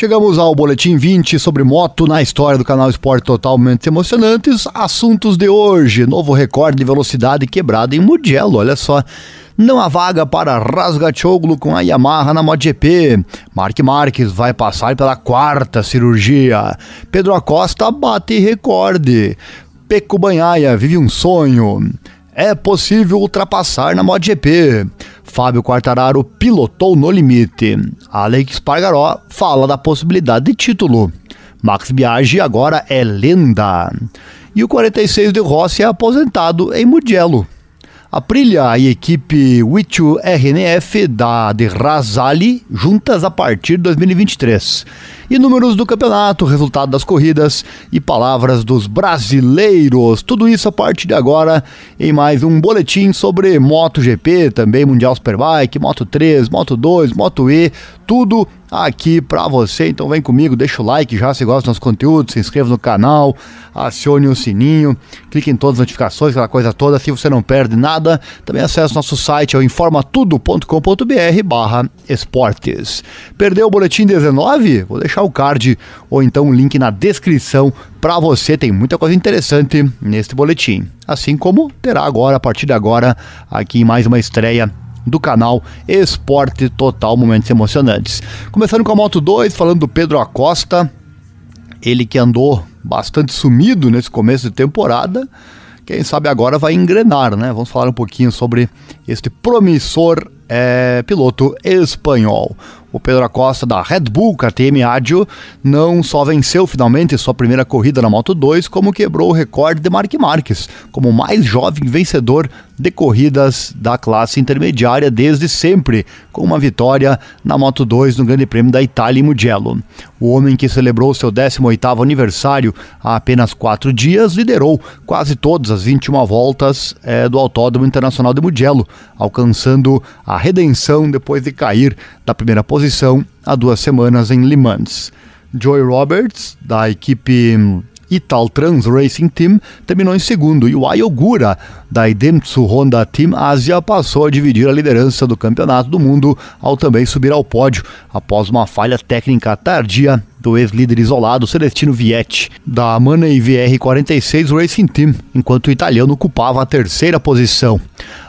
Chegamos ao boletim 20 sobre moto na história do canal Esporte Totalmente Emocionantes. Assuntos de hoje: novo recorde de velocidade quebrado em Mugello. Olha só. Não há vaga para Rasgachoglu com a Yamaha na MotoGP. Mark Marques vai passar pela quarta cirurgia. Pedro Acosta bate recorde. Peco Banhaia vive um sonho. É possível ultrapassar na MotoGP. Fábio Quartararo pilotou no limite. Alex Pargaró fala da possibilidade de título. Max Biaggi agora é lenda. E o 46 de Rossi é aposentado em Mugello. Aprilia e equipe Wichu RNF da de Razali juntas a partir de 2023. E números do campeonato, resultado das corridas e palavras dos brasileiros. Tudo isso a partir de agora em mais um boletim sobre MotoGP, também Mundial Superbike, Moto 3, Moto 2, Moto E, tudo aqui para você. Então vem comigo, deixa o like já se gosta dos nossos conteúdos, se inscreva no canal, acione o sininho, clique em todas as notificações, aquela coisa toda, assim você não perde nada. Também acesse nosso site, é o informatudo.com.br barra esportes. Perdeu o boletim 19? Vou deixar o card ou então o link na descrição para você. Tem muita coisa interessante neste boletim. Assim como terá agora, a partir de agora, aqui mais uma estreia do canal Esporte Total Momentos Emocionantes. Começando com a Moto 2, falando do Pedro Acosta, ele que andou bastante sumido nesse começo de temporada, quem sabe agora vai engrenar, né? Vamos falar um pouquinho sobre este promissor é, piloto espanhol. O Pedro Acosta da Red Bull KTM Adio não só venceu finalmente sua primeira corrida na Moto 2, como quebrou o recorde de Mark Marques como mais jovem vencedor de corridas da classe intermediária desde sempre, com uma vitória na Moto 2 no Grande Prêmio da Itália em Mugello. O homem que celebrou seu 18º aniversário há apenas quatro dias liderou quase todas as 21 voltas é, do Autódromo Internacional de Mugello, alcançando a redenção depois de cair da primeira posição há duas semanas em Le Mans. Joy Roberts, da equipe Ital Trans Racing Team terminou em segundo e o Ayogura da Idemitsu Honda Team Asia passou a dividir a liderança do campeonato do mundo ao também subir ao pódio após uma falha técnica tardia do ex-líder isolado Celestino Vietti da Money VR46 Racing Team, enquanto o italiano ocupava a terceira posição.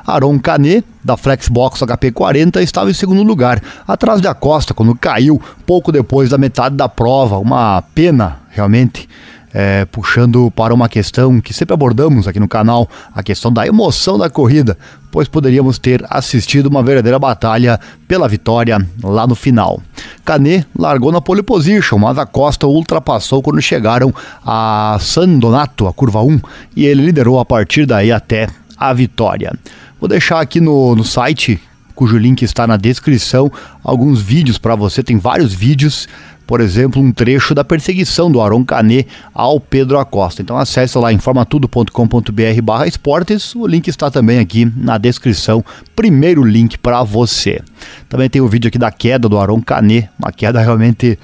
Aaron Canet, da Flexbox HP40, estava em segundo lugar, atrás de Acosta, quando caiu pouco depois da metade da prova. Uma pena, realmente é, puxando para uma questão que sempre abordamos aqui no canal, a questão da emoção da corrida, pois poderíamos ter assistido uma verdadeira batalha pela vitória lá no final. Canet largou na pole position, mas a Costa ultrapassou quando chegaram a San Donato, a curva 1, e ele liderou a partir daí até a vitória. Vou deixar aqui no, no site, cujo link está na descrição, alguns vídeos para você, tem vários vídeos por exemplo, um trecho da perseguição do Aron Canet ao Pedro Acosta. Então acesse lá informatudo.com.br barra esportes, o link está também aqui na descrição, primeiro link para você. Também tem o vídeo aqui da queda do Aron Canet, uma queda realmente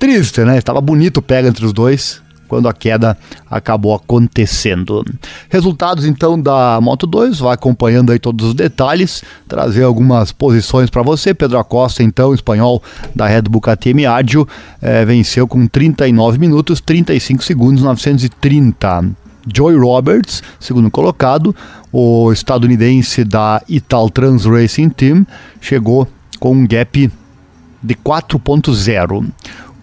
triste, né? Estava bonito pega entre os dois, quando a queda acabou acontecendo. Resultados então da Moto 2, vai acompanhando aí todos os detalhes, trazer algumas posições para você. Pedro Acosta, então, espanhol da Red Bull KTM Adio, é, venceu com 39 minutos, 35 segundos, 930. Joy Roberts, segundo colocado, o estadunidense da Ital Trans Racing Team, chegou com um gap de 4.0.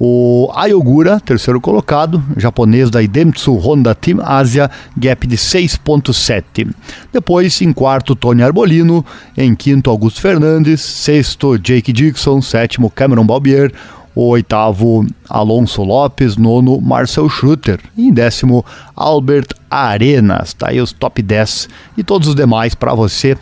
O Ayogura, terceiro colocado, japonês da Idemitsu Honda Team Asia, gap de 6.7. Depois, em quarto, Tony Arbolino, em quinto, Augusto Fernandes, sexto, Jake Dixon, sétimo, Cameron Balbier, o oitavo, Alonso Lopes, nono, Marcel Schruter, e em décimo, Albert Arenas. Tá aí os top 10 e todos os demais para você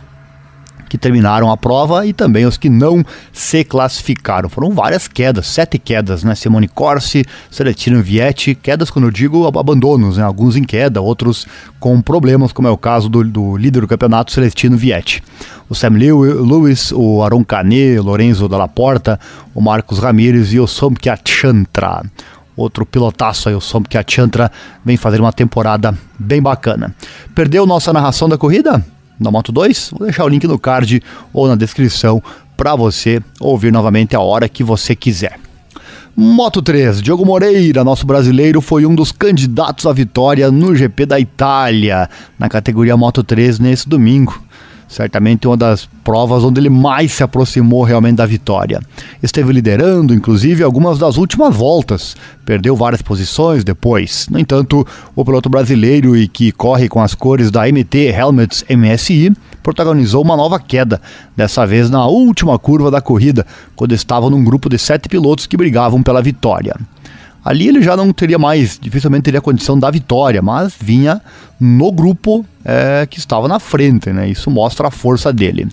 que terminaram a prova e também os que não se classificaram. Foram várias quedas, sete quedas, né? Simone Corsi, Celestino Vietti, quedas quando eu digo abandonos, né? Alguns em queda, outros com problemas, como é o caso do, do líder do campeonato, Celestino Vietti. O Sam Lewis, o Aron Canet, o Lorenzo Dalla Porta, o Marcos Ramírez e o Somkia Chantra outro pilotaço aí, o Somkia Chantra, vem fazer uma temporada bem bacana. Perdeu nossa narração da corrida? Da Moto 2, vou deixar o link no card ou na descrição para você ouvir novamente a hora que você quiser. Moto 3, Diogo Moreira, nosso brasileiro, foi um dos candidatos à vitória no GP da Itália, na categoria Moto 3 nesse domingo certamente uma das provas onde ele mais se aproximou realmente da vitória. Esteve liderando, inclusive, algumas das últimas voltas, perdeu várias posições depois. No entanto, o piloto brasileiro e que corre com as cores da MT Helmets MSI protagonizou uma nova queda, dessa vez na última curva da corrida, quando estava num grupo de sete pilotos que brigavam pela vitória. Ali ele já não teria mais, dificilmente teria condição da vitória, mas vinha no grupo é, que estava na frente, né? Isso mostra a força dele.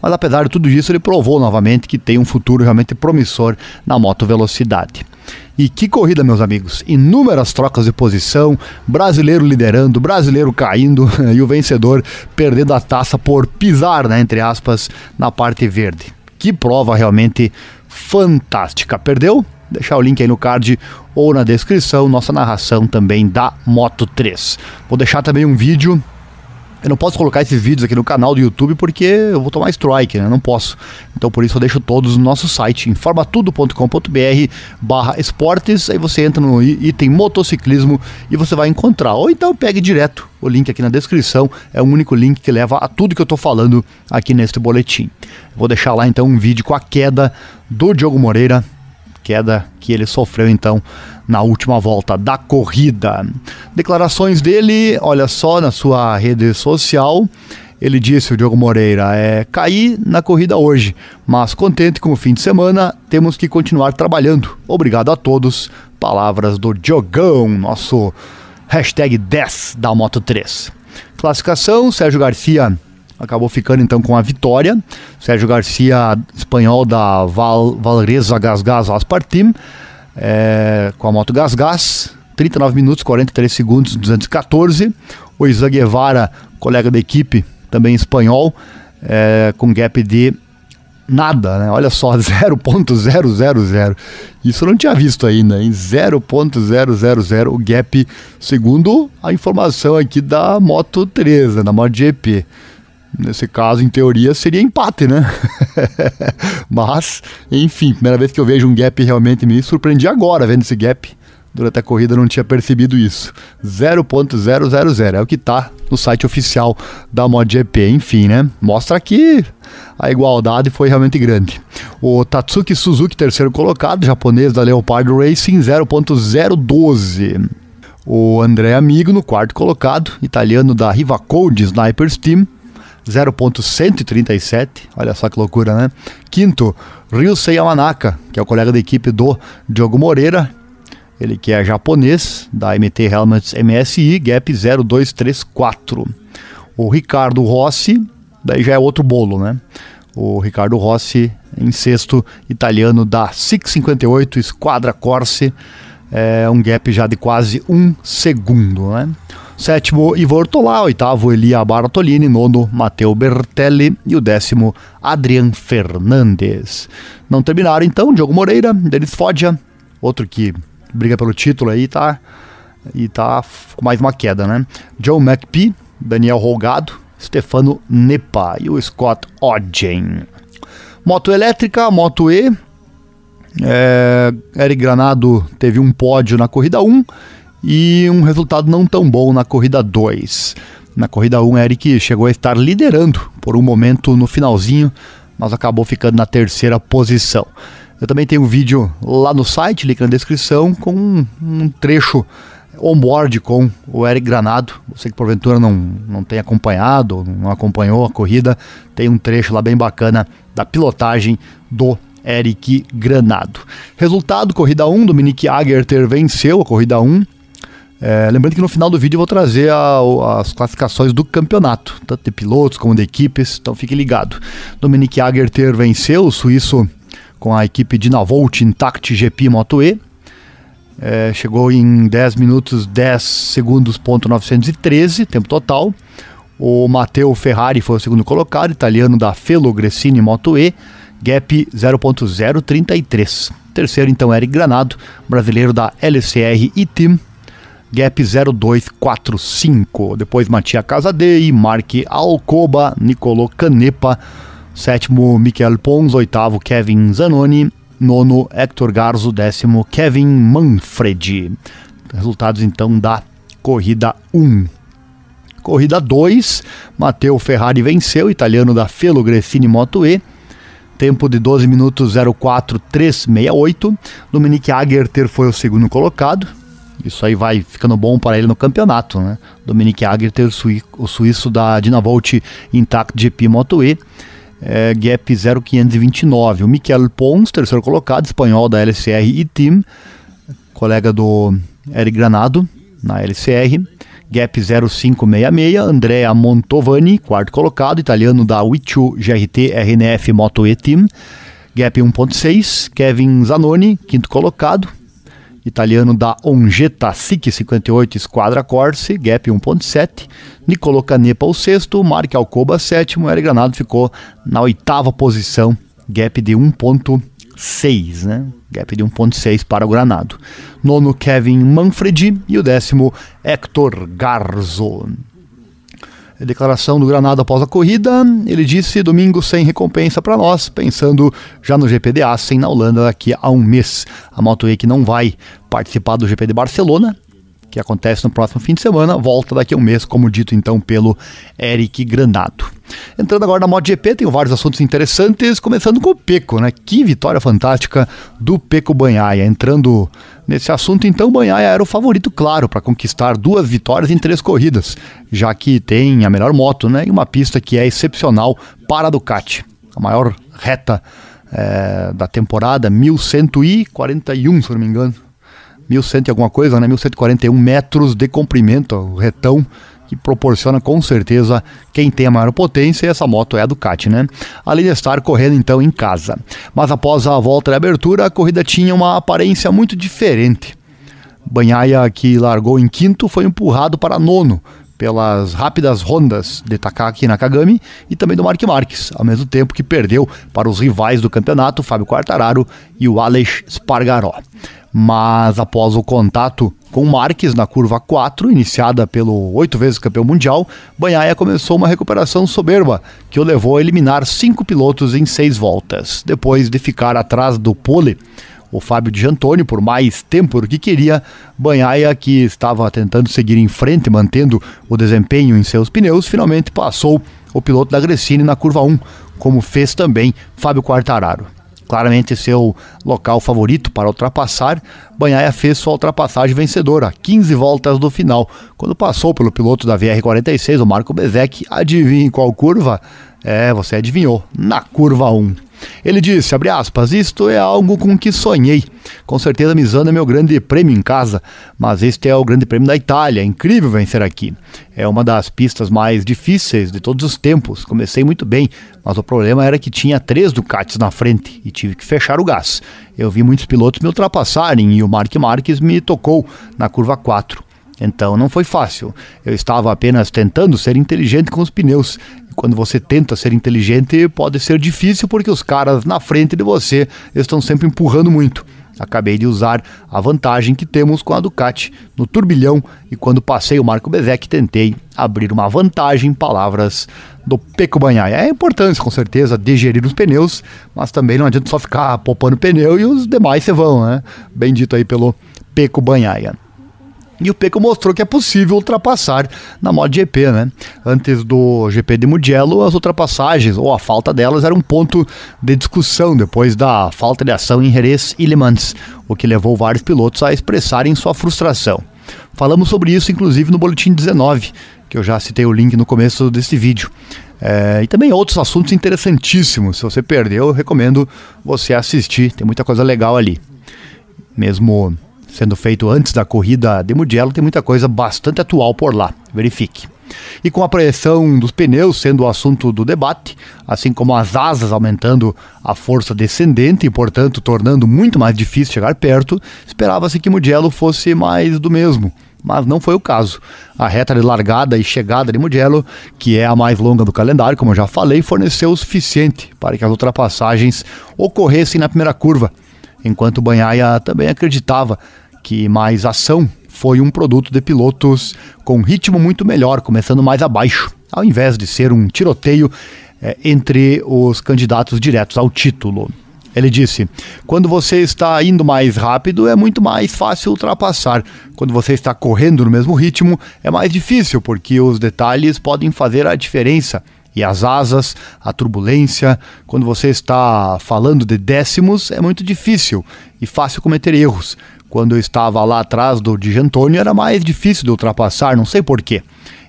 Mas apesar de tudo isso, ele provou novamente que tem um futuro realmente promissor na moto velocidade. E que corrida, meus amigos! Inúmeras trocas de posição, brasileiro liderando, brasileiro caindo e o vencedor perdendo a taça por pisar, né, entre aspas, na parte verde. Que prova realmente fantástica. Perdeu? deixar o link aí no card ou na descrição, nossa narração também da Moto 3. Vou deixar também um vídeo. Eu não posso colocar esses vídeos aqui no canal do YouTube porque eu vou tomar strike, né? Não posso. Então por isso eu deixo todos no nosso site, informatudo.com.br barra esportes. Aí você entra no item motociclismo e você vai encontrar. Ou então pegue direto o link aqui na descrição. É o único link que leva a tudo que eu estou falando aqui neste boletim. Vou deixar lá então um vídeo com a queda do Diogo Moreira queda que ele sofreu então na última volta da corrida. Declarações dele, olha só, na sua rede social. Ele disse, o Diogo Moreira, é caí na corrida hoje, mas contente com o fim de semana, temos que continuar trabalhando. Obrigado a todos. Palavras do Diogão, nosso hashtag 10 da Moto 3. Classificação, Sérgio Garcia acabou ficando então com a vitória. Sérgio Garcia, espanhol da Val, Valreza Gasgas Aspartim, é, com a moto Gasgas, 39 minutos, 43 segundos, 214. O Isa Guevara, colega da equipe, também espanhol, é, com gap de nada, né? Olha só, 0.000. Isso eu não tinha visto ainda, em 0.000 o gap, segundo a informação aqui da Moto 3, né? da MotoGP. Nesse caso, em teoria, seria empate, né? Mas, enfim, primeira vez que eu vejo um gap realmente me surpreendi agora vendo esse gap. Durante a corrida não tinha percebido isso. 0.000 é o que tá no site oficial da MotoGP. Enfim, né? Mostra que a igualdade foi realmente grande. O Tatsuki Suzuki, terceiro colocado, japonês da Leopard Racing, 0.012. O André Amigo, no quarto colocado, italiano da Riva Code Snipers Team, 0.137, olha só que loucura, né? Quinto, Ryusei Yamanaka, que é o colega da equipe do Diogo Moreira, ele que é japonês, da MT Helmets MSI, gap 0234. O Ricardo Rossi, daí já é outro bolo, né? O Ricardo Rossi em sexto, italiano da 658 Squadra Corse, é um gap já de quase um segundo, né? Sétimo, Ivo Ortolá. Oitavo, Elia Bartolini. Nono, Matteo Bertelli. E o décimo, Adrian Fernandes. Não terminaram então, Diogo Moreira, Denis Foggia, outro que briga pelo título aí, tá? E tá com mais uma queda, né? Joe McPhee, Daniel Rolgado, Stefano Nepa e o Scott Odgen. Moto elétrica, Moto E. É, Eric Granado teve um pódio na corrida 1 e um resultado não tão bom na corrida 2. Na corrida 1, Eric chegou a estar liderando por um momento no finalzinho, mas acabou ficando na terceira posição. Eu também tenho um vídeo lá no site, link na descrição, com um, um trecho on-board com o Eric Granado. Você que porventura não, não tem acompanhado, não acompanhou a corrida, tem um trecho lá bem bacana da pilotagem do Eric Granado. Resultado: corrida 1, Dominique Agerter venceu a corrida 1 é, lembrando que no final do vídeo eu vou trazer a, as classificações do campeonato, tanto de pilotos como de equipes, então fique ligado. Dominique Agerter venceu o suíço com a equipe Dynavolt Intact GP Moto E. É, chegou em 10 minutos 10 segundos, ponto 913, tempo total. O Matteo Ferrari foi o segundo colocado, italiano da Felo Gressini Moto E, gap 0.033. Terceiro, então, Eric Granado, brasileiro da LCR e Team Gap 0245. Depois Matia Casadei, Mark Alcoba, Nicolò Canepa. Sétimo, Michael Pons. Oitavo, Kevin Zanoni. nono Hector Garzo, décimo Kevin Manfredi. Resultados então da corrida 1. Corrida 2, Matteo Ferrari venceu, italiano da Felo Gressini Moto E. Tempo de 12 minutos 04.368. Dominique Agerter foi o segundo colocado. Isso aí vai ficando bom para ele no campeonato, né? Dominique Agerter, o suíço da Dinavolt Intact GP Moto E. É, gap 0529. O Miquel Pons, terceiro colocado, espanhol da LCR e Team, colega do Eric Granado na LCR. Gap 0566, Andrea Montovani, quarto colocado, italiano da Wichu GRT RNF Moto E Team. Gap 1.6, Kevin Zanoni, quinto colocado, italiano da Ongeta SIC 58 Squadra Corse, Gap 1.7. Nicolo Canepa, o sexto, Mark Alcoba, sétimo, Eric Granado ficou na oitava posição, Gap de 1.6, né? Gap de 1.6 para o Granado. Nono, Kevin Manfredi e o décimo, Hector Garzo. Declaração do Granado após a corrida, ele disse domingo sem recompensa para nós, pensando já no GP de Assen na Holanda daqui a um mês. A Moto E que não vai participar do GP de Barcelona, que acontece no próximo fim de semana, volta daqui a um mês, como dito então pelo Eric Granado. Entrando agora na MotoGP, tenho vários assuntos interessantes, começando com o Peco, né? Que vitória fantástica do Peco Banhaia. Entrando nesse assunto, então, Banhaia era o favorito, claro, para conquistar duas vitórias em três corridas, já que tem a melhor moto, né? E uma pista que é excepcional para a Ducati. A maior reta é, da temporada, 1141, se não me engano. 1100 e alguma coisa, né? 1141 metros de comprimento, o retão que proporciona com certeza quem tem a maior potência, e essa moto é a Ducati, né? Além de estar correndo então em casa. Mas após a volta de abertura, a corrida tinha uma aparência muito diferente. Banhaia, que largou em quinto, foi empurrado para nono pelas rápidas rondas de Takaki Nakagami e também do Mark Marques, ao mesmo tempo que perdeu para os rivais do campeonato, Fábio Quartararo e o Alex Spargaró mas após o contato com Marques na curva 4, iniciada pelo oito vezes campeão mundial, Banhaia começou uma recuperação soberba, que o levou a eliminar cinco pilotos em seis voltas. Depois de ficar atrás do pole, o Fábio de Antônio por mais tempo do que queria, Banhaia, que estava tentando seguir em frente, mantendo o desempenho em seus pneus, finalmente passou o piloto da Gresini na curva 1, como fez também Fábio Quartararo claramente seu local favorito para ultrapassar, Banhaia fez sua ultrapassagem vencedora, 15 voltas do final, quando passou pelo piloto da VR46, o Marco Bezek. Adivinhe qual curva? É, você adivinhou, na curva 1. Ele disse, aspas, isto é algo com que sonhei. Com certeza Misano é meu grande prêmio em casa, mas este é o grande prêmio da Itália, é incrível vencer aqui. É uma das pistas mais difíceis de todos os tempos. Comecei muito bem, mas o problema era que tinha três Ducatis na frente e tive que fechar o gás. Eu vi muitos pilotos me ultrapassarem e o Mark Marques me tocou na curva 4. Então não foi fácil. Eu estava apenas tentando ser inteligente com os pneus quando você tenta ser inteligente, pode ser difícil porque os caras na frente de você estão sempre empurrando muito. Acabei de usar a vantagem que temos com a Ducati no turbilhão e quando passei o Marco Bezek tentei abrir uma vantagem, palavras do Peco Banhaia. É importante, com certeza, digerir os pneus, mas também não adianta só ficar poupando pneu e os demais se vão, né? Bem dito aí pelo Peco Banhaia. E o Peco mostrou que é possível ultrapassar na MotoGP, né? Antes do GP de Mugello, as ultrapassagens ou a falta delas era um ponto de discussão depois da falta de ação em Jerez e Le Mans, o que levou vários pilotos a expressarem sua frustração. Falamos sobre isso inclusive no Boletim 19, que eu já citei o link no começo desse vídeo. É, e também outros assuntos interessantíssimos. Se você perdeu, eu recomendo você assistir, tem muita coisa legal ali. Mesmo sendo feito antes da corrida de Mugello, tem muita coisa bastante atual por lá. Verifique. E com a pressão dos pneus sendo o assunto do debate, assim como as asas aumentando a força descendente e, portanto, tornando muito mais difícil chegar perto, esperava-se que Mugello fosse mais do mesmo. Mas não foi o caso. A reta de largada e chegada de Mugello, que é a mais longa do calendário, como eu já falei, forneceu o suficiente para que as ultrapassagens ocorressem na primeira curva, enquanto Banhaia também acreditava que mais ação foi um produto de pilotos com ritmo muito melhor, começando mais abaixo, ao invés de ser um tiroteio é, entre os candidatos diretos ao título. Ele disse: quando você está indo mais rápido, é muito mais fácil ultrapassar. Quando você está correndo no mesmo ritmo, é mais difícil, porque os detalhes podem fazer a diferença. E as asas, a turbulência, quando você está falando de décimos, é muito difícil e fácil cometer erros. Quando eu estava lá atrás do Digentônio, era mais difícil de ultrapassar, não sei porquê.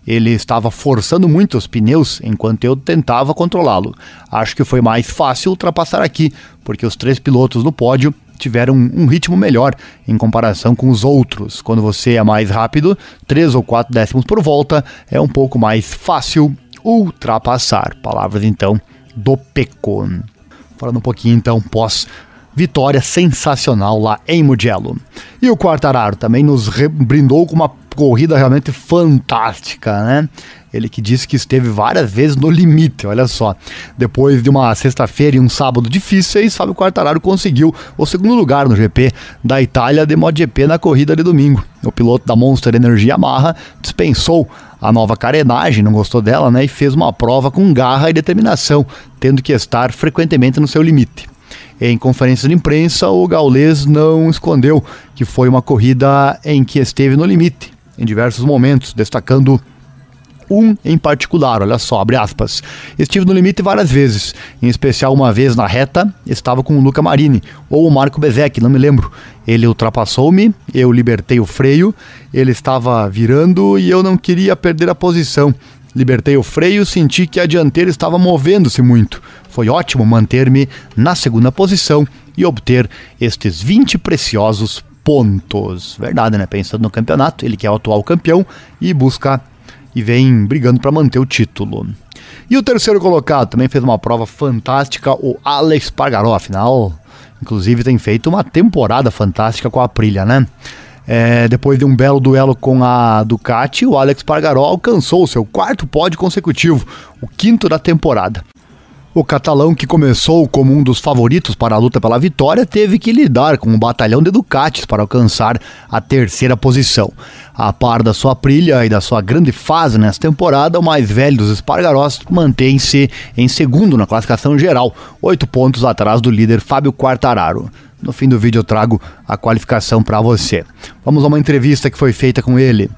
Ele estava forçando muito os pneus enquanto eu tentava controlá-lo. Acho que foi mais fácil ultrapassar aqui, porque os três pilotos no pódio tiveram um ritmo melhor em comparação com os outros. Quando você é mais rápido, 3 ou 4 décimos por volta, é um pouco mais fácil ultrapassar. Palavras então do Peco. Falando um pouquinho então pós vitória sensacional lá em Mugello. E o Quartararo também nos brindou com uma corrida realmente fantástica, né? Ele que disse que esteve várias vezes no limite, olha só. Depois de uma sexta-feira e um sábado difíceis, Fábio Quartararo conseguiu o segundo lugar no GP da Itália de MotoGP na corrida de domingo. O piloto da Monster Energy Yamaha dispensou a nova carenagem, não gostou dela, né? E fez uma prova com garra e determinação, tendo que estar frequentemente no seu limite. Em conferência de imprensa, o gaulês não escondeu que foi uma corrida em que esteve no limite em diversos momentos, destacando um em particular, olha só, abre aspas. Estive no limite várias vezes, em especial uma vez na reta, estava com o Luca Marini, ou o Marco Bezek, não me lembro. Ele ultrapassou-me, eu libertei o freio, ele estava virando e eu não queria perder a posição. Libertei o freio, senti que a dianteira estava movendo-se muito. Foi ótimo manter-me na segunda posição e obter estes 20 preciosos pontos. Verdade, né? Pensando no campeonato, ele que é o atual campeão e busca e vem brigando para manter o título. E o terceiro colocado também fez uma prova fantástica, o Alex Pargaró, afinal, inclusive tem feito uma temporada fantástica com a Aprilia, né? É, depois de um belo duelo com a Ducati, o Alex Pargaró alcançou o seu quarto pódio consecutivo, o quinto da temporada. O catalão, que começou como um dos favoritos para a luta pela vitória, teve que lidar com um batalhão de Ducatis para alcançar a terceira posição. A par da sua brilha e da sua grande fase nessa temporada, o mais velho dos Espargarós mantém-se em segundo na classificação geral, oito pontos atrás do líder Fábio Quartararo. No fim do vídeo eu trago a qualificação para você. Vamos a uma entrevista que foi feita com ele.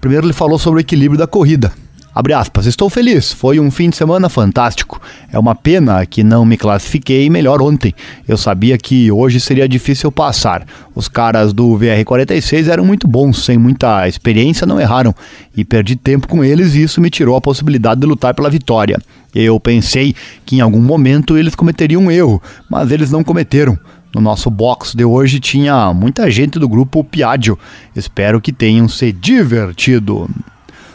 Primeiro ele falou sobre o equilíbrio da corrida. Abre aspas, estou feliz, foi um fim de semana fantástico. É uma pena que não me classifiquei melhor ontem. Eu sabia que hoje seria difícil passar. Os caras do VR46 eram muito bons, sem muita experiência, não erraram. E perdi tempo com eles e isso me tirou a possibilidade de lutar pela vitória. Eu pensei que em algum momento eles cometeriam um erro, mas eles não cometeram. No nosso box de hoje tinha muita gente do grupo Piaggio. Espero que tenham se divertido.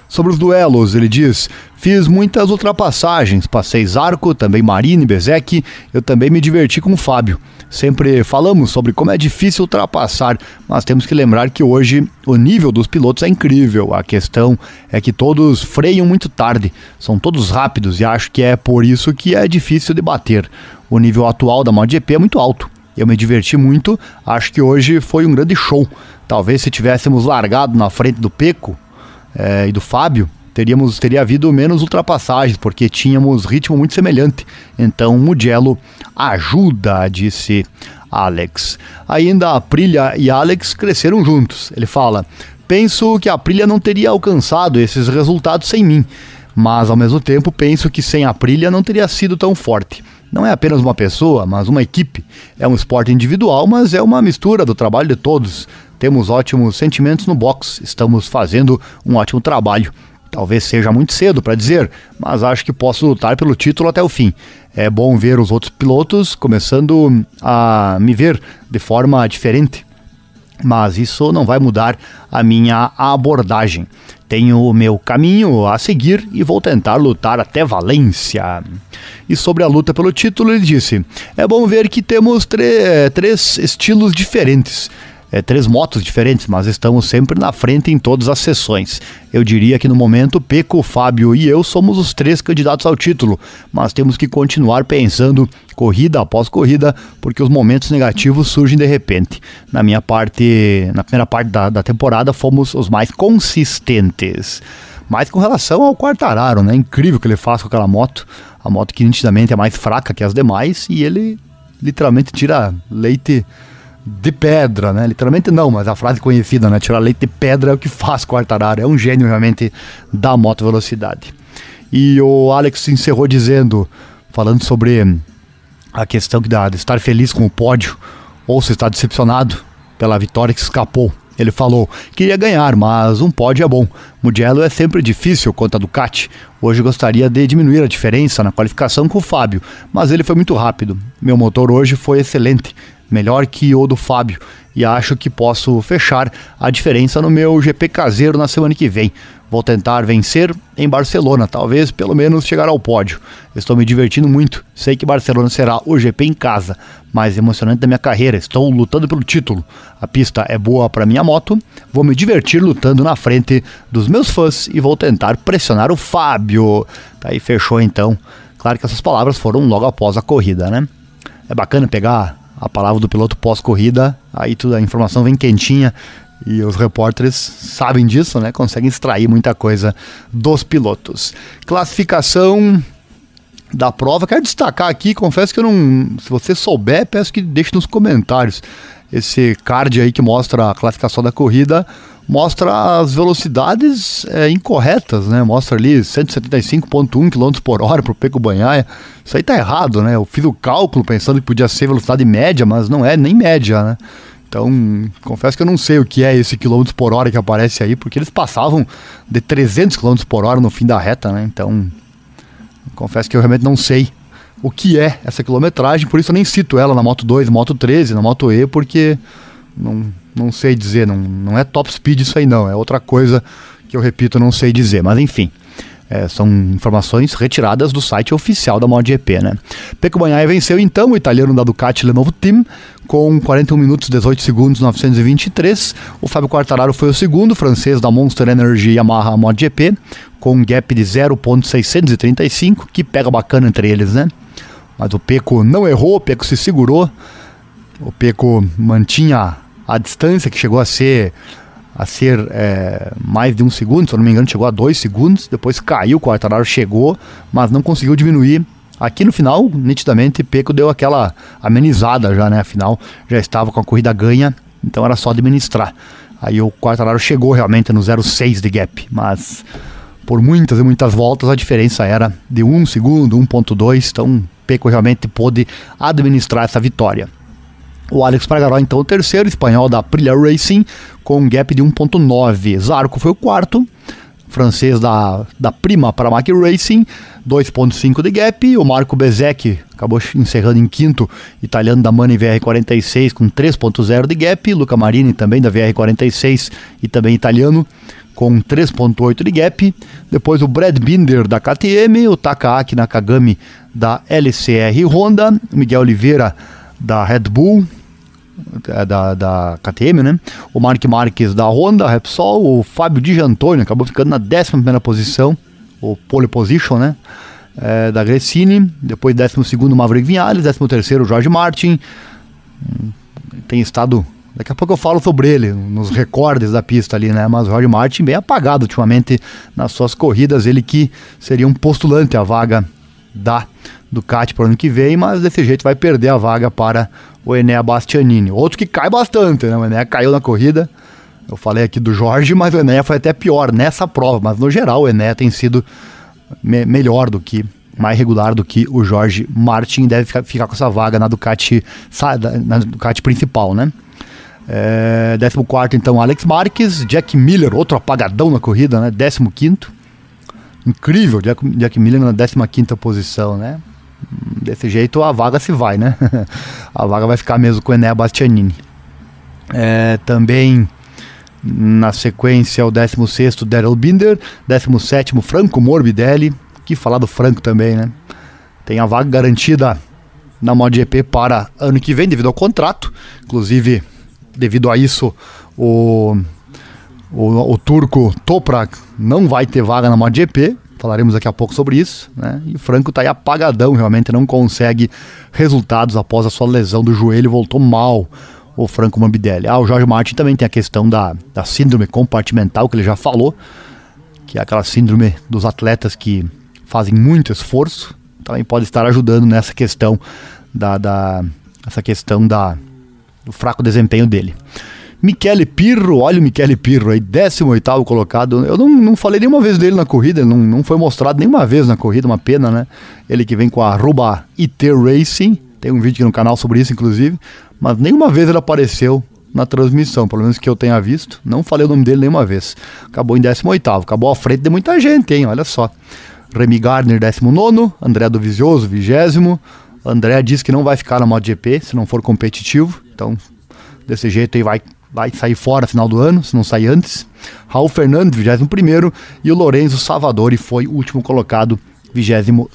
Sobre os duelos, ele diz: Fiz muitas ultrapassagens, passei Zarco, também Marine, Bezek, eu também me diverti com o Fábio. Sempre falamos sobre como é difícil ultrapassar, mas temos que lembrar que hoje o nível dos pilotos é incrível. A questão é que todos freiam muito tarde, são todos rápidos e acho que é por isso que é difícil de bater. O nível atual da MotoGP é muito alto. Eu me diverti muito, acho que hoje foi um grande show. Talvez se tivéssemos largado na frente do Peco, é, e do Fábio, teríamos teria havido menos ultrapassagens, porque tínhamos ritmo muito semelhante. Então, Mugello ajuda, disse Alex. Ainda a Aprilia e Alex cresceram juntos. Ele fala: Penso que a Aprilia não teria alcançado esses resultados sem mim, mas ao mesmo tempo penso que sem a Aprilia não teria sido tão forte. Não é apenas uma pessoa, mas uma equipe. É um esporte individual, mas é uma mistura do trabalho de todos. Temos ótimos sentimentos no box, estamos fazendo um ótimo trabalho. Talvez seja muito cedo para dizer, mas acho que posso lutar pelo título até o fim. É bom ver os outros pilotos começando a me ver de forma diferente, mas isso não vai mudar a minha abordagem. Tenho o meu caminho a seguir e vou tentar lutar até Valência. E sobre a luta pelo título, ele disse: É bom ver que temos três estilos diferentes é, três motos diferentes, mas estamos sempre na frente em todas as sessões. Eu diria que no momento, Peco, Fábio e eu somos os três candidatos ao título, mas temos que continuar pensando corrida após corrida, porque os momentos negativos surgem de repente. Na minha parte, na primeira parte da, da temporada, fomos os mais consistentes. Mas com relação ao Quartararo, né? Incrível que ele faz com aquela moto. A moto que nitidamente é mais fraca que as demais e ele literalmente tira leite de pedra, né? Literalmente não, mas a frase conhecida, né? Tirar leite de pedra é o que faz Quartararo. É um gênio realmente da moto velocidade. E o Alex encerrou dizendo, falando sobre a questão que dá de estar feliz com o pódio ou se está decepcionado pela vitória que escapou. Ele falou: queria ganhar, mas um pódio é bom. Mugello é sempre difícil contra a Ducati. Hoje gostaria de diminuir a diferença na qualificação com o Fábio, mas ele foi muito rápido. Meu motor hoje foi excelente melhor que o do Fábio, e acho que posso fechar a diferença no meu GP caseiro na semana que vem. Vou tentar vencer em Barcelona, talvez pelo menos chegar ao pódio. Estou me divertindo muito. Sei que Barcelona será o GP em casa, mais emocionante da minha carreira. Estou lutando pelo título. A pista é boa para minha moto. Vou me divertir lutando na frente dos meus fãs e vou tentar pressionar o Fábio. Tá aí fechou então. Claro que essas palavras foram logo após a corrida, né? É bacana pegar a palavra do piloto pós-corrida, aí toda a informação vem quentinha e os repórteres sabem disso, né? Conseguem extrair muita coisa dos pilotos. Classificação da prova, quero destacar aqui, confesso que eu não, se você souber, peço que deixe nos comentários esse card aí que mostra a classificação da corrida mostra as velocidades é, incorretas, né? Mostra ali 175.1 km por hora para o Peco Banhaia. Isso aí tá errado, né? Eu fiz o cálculo pensando que podia ser velocidade média, mas não é nem média, né? Então, confesso que eu não sei o que é esse quilômetro por hora que aparece aí, porque eles passavam de 300 km por hora no fim da reta, né? Então, confesso que eu realmente não sei o que é essa quilometragem, por isso eu nem cito ela na Moto 2, Moto 13, na Moto E, porque não, não sei dizer, não, não é top speed isso aí não, é outra coisa que eu repito, não sei dizer, mas enfim. É, são informações retiradas do site oficial da MotoGP, né? Pecco Bagnaia venceu então o italiano da Ducati Lenovo Team com 41 minutos 18 segundos 923. O Fábio Quartararo foi o segundo, francês da Monster Energy Yamaha MotoGP, com um gap de 0.635, que pega bacana entre eles, né? Mas o Peco não errou, o Peco se segurou, o Peco mantinha a distância que chegou a ser a ser é, mais de um segundo, se eu não me engano, chegou a dois segundos, depois caiu, o Quartararo chegou, mas não conseguiu diminuir. Aqui no final, nitidamente, Peco deu aquela amenizada já, né? Afinal, já estava com a corrida ganha, então era só administrar. Aí o Quartararo chegou realmente no 0,6 de gap, mas por muitas e muitas voltas a diferença era de 1 segundo, 1.2, então Peco realmente pôde administrar essa vitória. O Alex Pragaró, então, o terceiro, espanhol da Aprilia Racing, com um gap de 1.9. Zarco foi o quarto, francês da, da Prima Mack Racing, 2.5 de gap. O Marco Bezek acabou encerrando em quinto, italiano da Mani VR46 com 3.0 de gap. Luca Marini também da VR46 e também italiano com 3.8 de gap. Depois o Brad Binder da KTM, o Takaaki Nakagami da LCR Honda, Miguel Oliveira da Red Bull, da, da KTM, né? O Mark Marques da Honda, Repsol, o Fábio Di Giantoni acabou ficando na 11 posição, o pole position, né? É, da Gresini, depois 12 Maverick Vinales, 13 Jorge Martin. Hum, tem estado. Daqui a pouco eu falo sobre ele, nos recordes da pista ali, né? Mas o Jorge Martin bem apagado ultimamente nas suas corridas. Ele que seria um postulante à vaga da Ducati para o ano que vem, mas desse jeito vai perder a vaga para o Enea Bastianini. Outro que cai bastante, né? O Enea caiu na corrida. Eu falei aqui do Jorge, mas o Enea foi até pior nessa prova. Mas no geral, o Enea tem sido me melhor do que, mais regular do que o Jorge Martin. Deve ficar, ficar com essa vaga na Ducati, na Ducati principal, né? É, 14 então Alex Marques, Jack Miller, outro apagadão na corrida, né? 15 Incrível, Jack, Jack Miller na 15 posição, né? Desse jeito a vaga se vai, né? a vaga vai ficar mesmo com o Enea Bastianini. É, também na sequência o 16 Daryl Binder, 17 Franco Morbidelli, que falar do Franco também, né? Tem a vaga garantida na MotoGP para ano que vem devido ao contrato, inclusive devido a isso o o, o turco Toprak não vai ter vaga na MotoGP, falaremos daqui a pouco sobre isso, né? E o Franco tá aí apagadão, realmente não consegue resultados após a sua lesão do joelho, voltou mal o Franco Morbidelli. Ah, o Jorge Martin também tem a questão da, da síndrome compartimental, que ele já falou, que é aquela síndrome dos atletas que fazem muito esforço, também pode estar ajudando nessa questão da, da essa questão da, do fraco desempenho dele. Michele Pirro, olha o Michele Pirro aí, 18 colocado. Eu não, não falei nenhuma vez dele na corrida, não, não foi mostrado nenhuma vez na corrida, uma pena, né? Ele que vem com a arroba IT Racing, tem um vídeo aqui no canal sobre isso, inclusive, mas nenhuma vez ele apareceu na transmissão, pelo menos que eu tenha visto. Não falei o nome dele nenhuma vez. Acabou em 18, acabou à frente de muita gente, hein? Olha só. Remy Gardner, 19, André do Vizioso, 20. André diz que não vai ficar na MotoGP se não for competitivo, então desse jeito aí vai vai sair fora final do ano, se não sair antes. Raul Fernandes, 21 e o Lorenzo Salvadori foi o último colocado, 22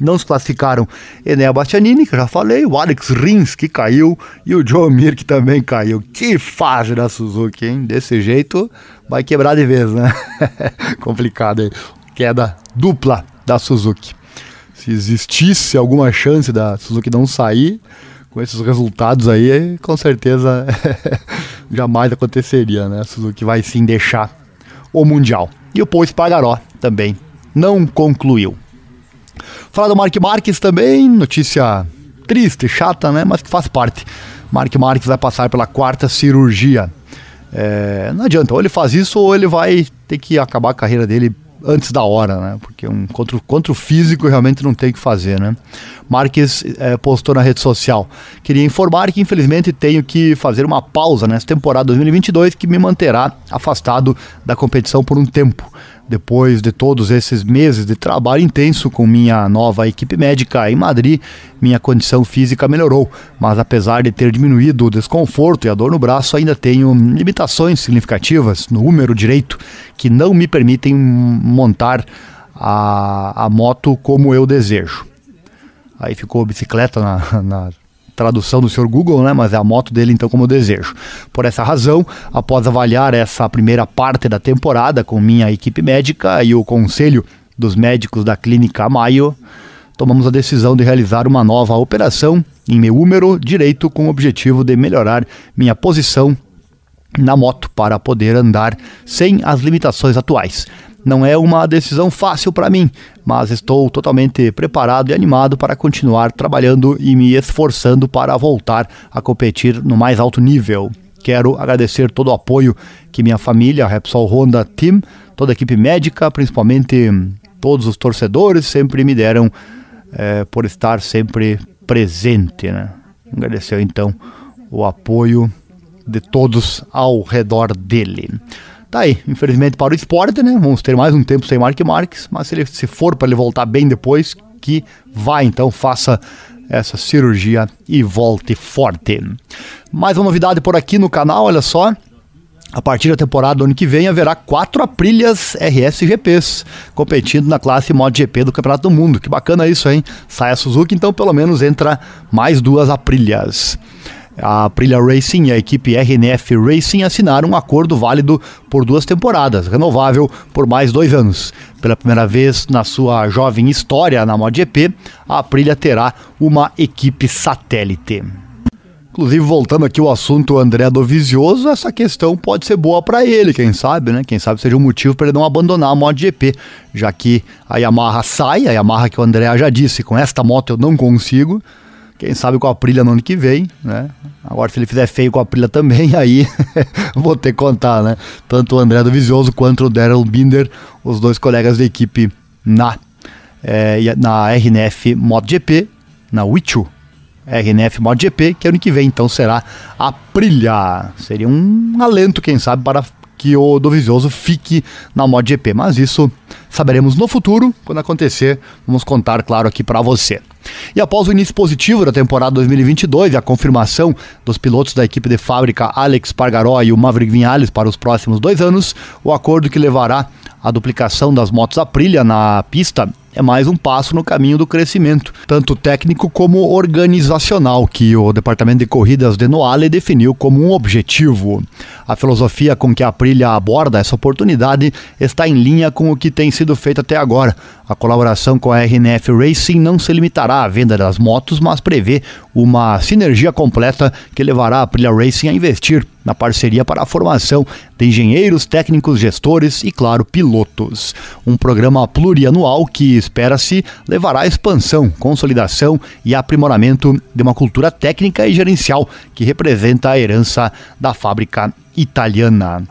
Não se classificaram Enea Bastianini, que eu já falei, o Alex Rins, que caiu, e o Joe Mir, que também caiu. Que fase da Suzuki, hein? Desse jeito vai quebrar de vez, né? Complicado aí. Queda dupla da Suzuki. Se existisse alguma chance da Suzuki não sair, com esses resultados aí, com certeza jamais aconteceria, né? Suzuki vai sim deixar o Mundial. E o Paul Espargaró também não concluiu. Falar do Mark Marques também, notícia triste, chata, né? Mas que faz parte. Mark Marques vai passar pela quarta cirurgia. É, não adianta, ou ele faz isso ou ele vai ter que acabar a carreira dele antes da hora, né? Porque um contra, contra o físico realmente não tem o que fazer, né? Marques é, postou na rede social. Queria informar que infelizmente tenho que fazer uma pausa nessa temporada 2022 que me manterá afastado da competição por um tempo. Depois de todos esses meses de trabalho intenso com minha nova equipe médica em Madrid, minha condição física melhorou, mas apesar de ter diminuído o desconforto e a dor no braço, ainda tenho limitações significativas no húmero direito que não me permitem montar a, a moto como eu desejo. Aí ficou bicicleta na, na tradução do senhor Google, né? Mas é a moto dele então como desejo. Por essa razão, após avaliar essa primeira parte da temporada com minha equipe médica e o conselho dos médicos da clínica Maio, tomamos a decisão de realizar uma nova operação em meu húmero direito com o objetivo de melhorar minha posição na moto para poder andar sem as limitações atuais. Não é uma decisão fácil para mim, mas estou totalmente preparado e animado para continuar trabalhando e me esforçando para voltar a competir no mais alto nível. Quero agradecer todo o apoio que minha família, a Repsol Honda Team, toda a equipe médica, principalmente todos os torcedores, sempre me deram é, por estar sempre presente. Né? Agradecer então o apoio de todos ao redor dele. Tá aí, infelizmente para o esporte, né? Vamos ter mais um tempo sem Mark Marques, mas se ele se for para ele voltar bem depois, que vai então, faça essa cirurgia e volte forte. Mais uma novidade por aqui no canal, olha só. A partir da temporada do ano que vem haverá quatro Aprilhas RSGPs competindo na classe MotoGP do Campeonato do Mundo. Que bacana isso, hein? Sai a Suzuki, então pelo menos entra mais duas Aprilhas. A Aprilia Racing e a equipe RNF Racing assinaram um acordo válido por duas temporadas, renovável por mais dois anos. Pela primeira vez na sua jovem história na MotoGP, a Aprilia terá uma equipe satélite. Inclusive, voltando aqui ao assunto André Dovizioso, essa questão pode ser boa para ele, quem sabe, né? Quem sabe seja um motivo para ele não abandonar a MotoGP, já que a Yamaha sai, a Yamaha que o André já disse, com esta moto eu não consigo, quem sabe com a Aprilia no ano que vem, né? Agora, se ele fizer feio com a Aprilia também, aí vou ter que contar, né? Tanto o André do Visioso quanto o Daryl Binder, os dois colegas da equipe na, é, na RNF MotoGP, na Wichu RNF MotoGP, que ano que vem então será a Aprilia. Seria um alento, quem sabe, para que o Dovizioso fique na MotoGP, mas isso saberemos no futuro, quando acontecer, vamos contar, claro, aqui para você. E após o início positivo da temporada 2022 e a confirmação dos pilotos da equipe de fábrica Alex Pargaró e o Maverick Vinales para os próximos dois anos, o acordo que levará à duplicação das motos Aprilia na pista é mais um passo no caminho do crescimento, tanto técnico como organizacional, que o Departamento de Corridas de Noale definiu como um objetivo. A filosofia com que a Aprilia aborda essa oportunidade está em linha com o que tem sido feito até agora. A colaboração com a RNF Racing não se limitará à venda das motos, mas prevê uma sinergia completa que levará a Aprilia Racing a investir na parceria para a formação de engenheiros, técnicos, gestores e, claro, pilotos. Um programa plurianual que espera-se levará à expansão, consolidação e aprimoramento de uma cultura técnica e gerencial que representa a herança da fábrica italiana.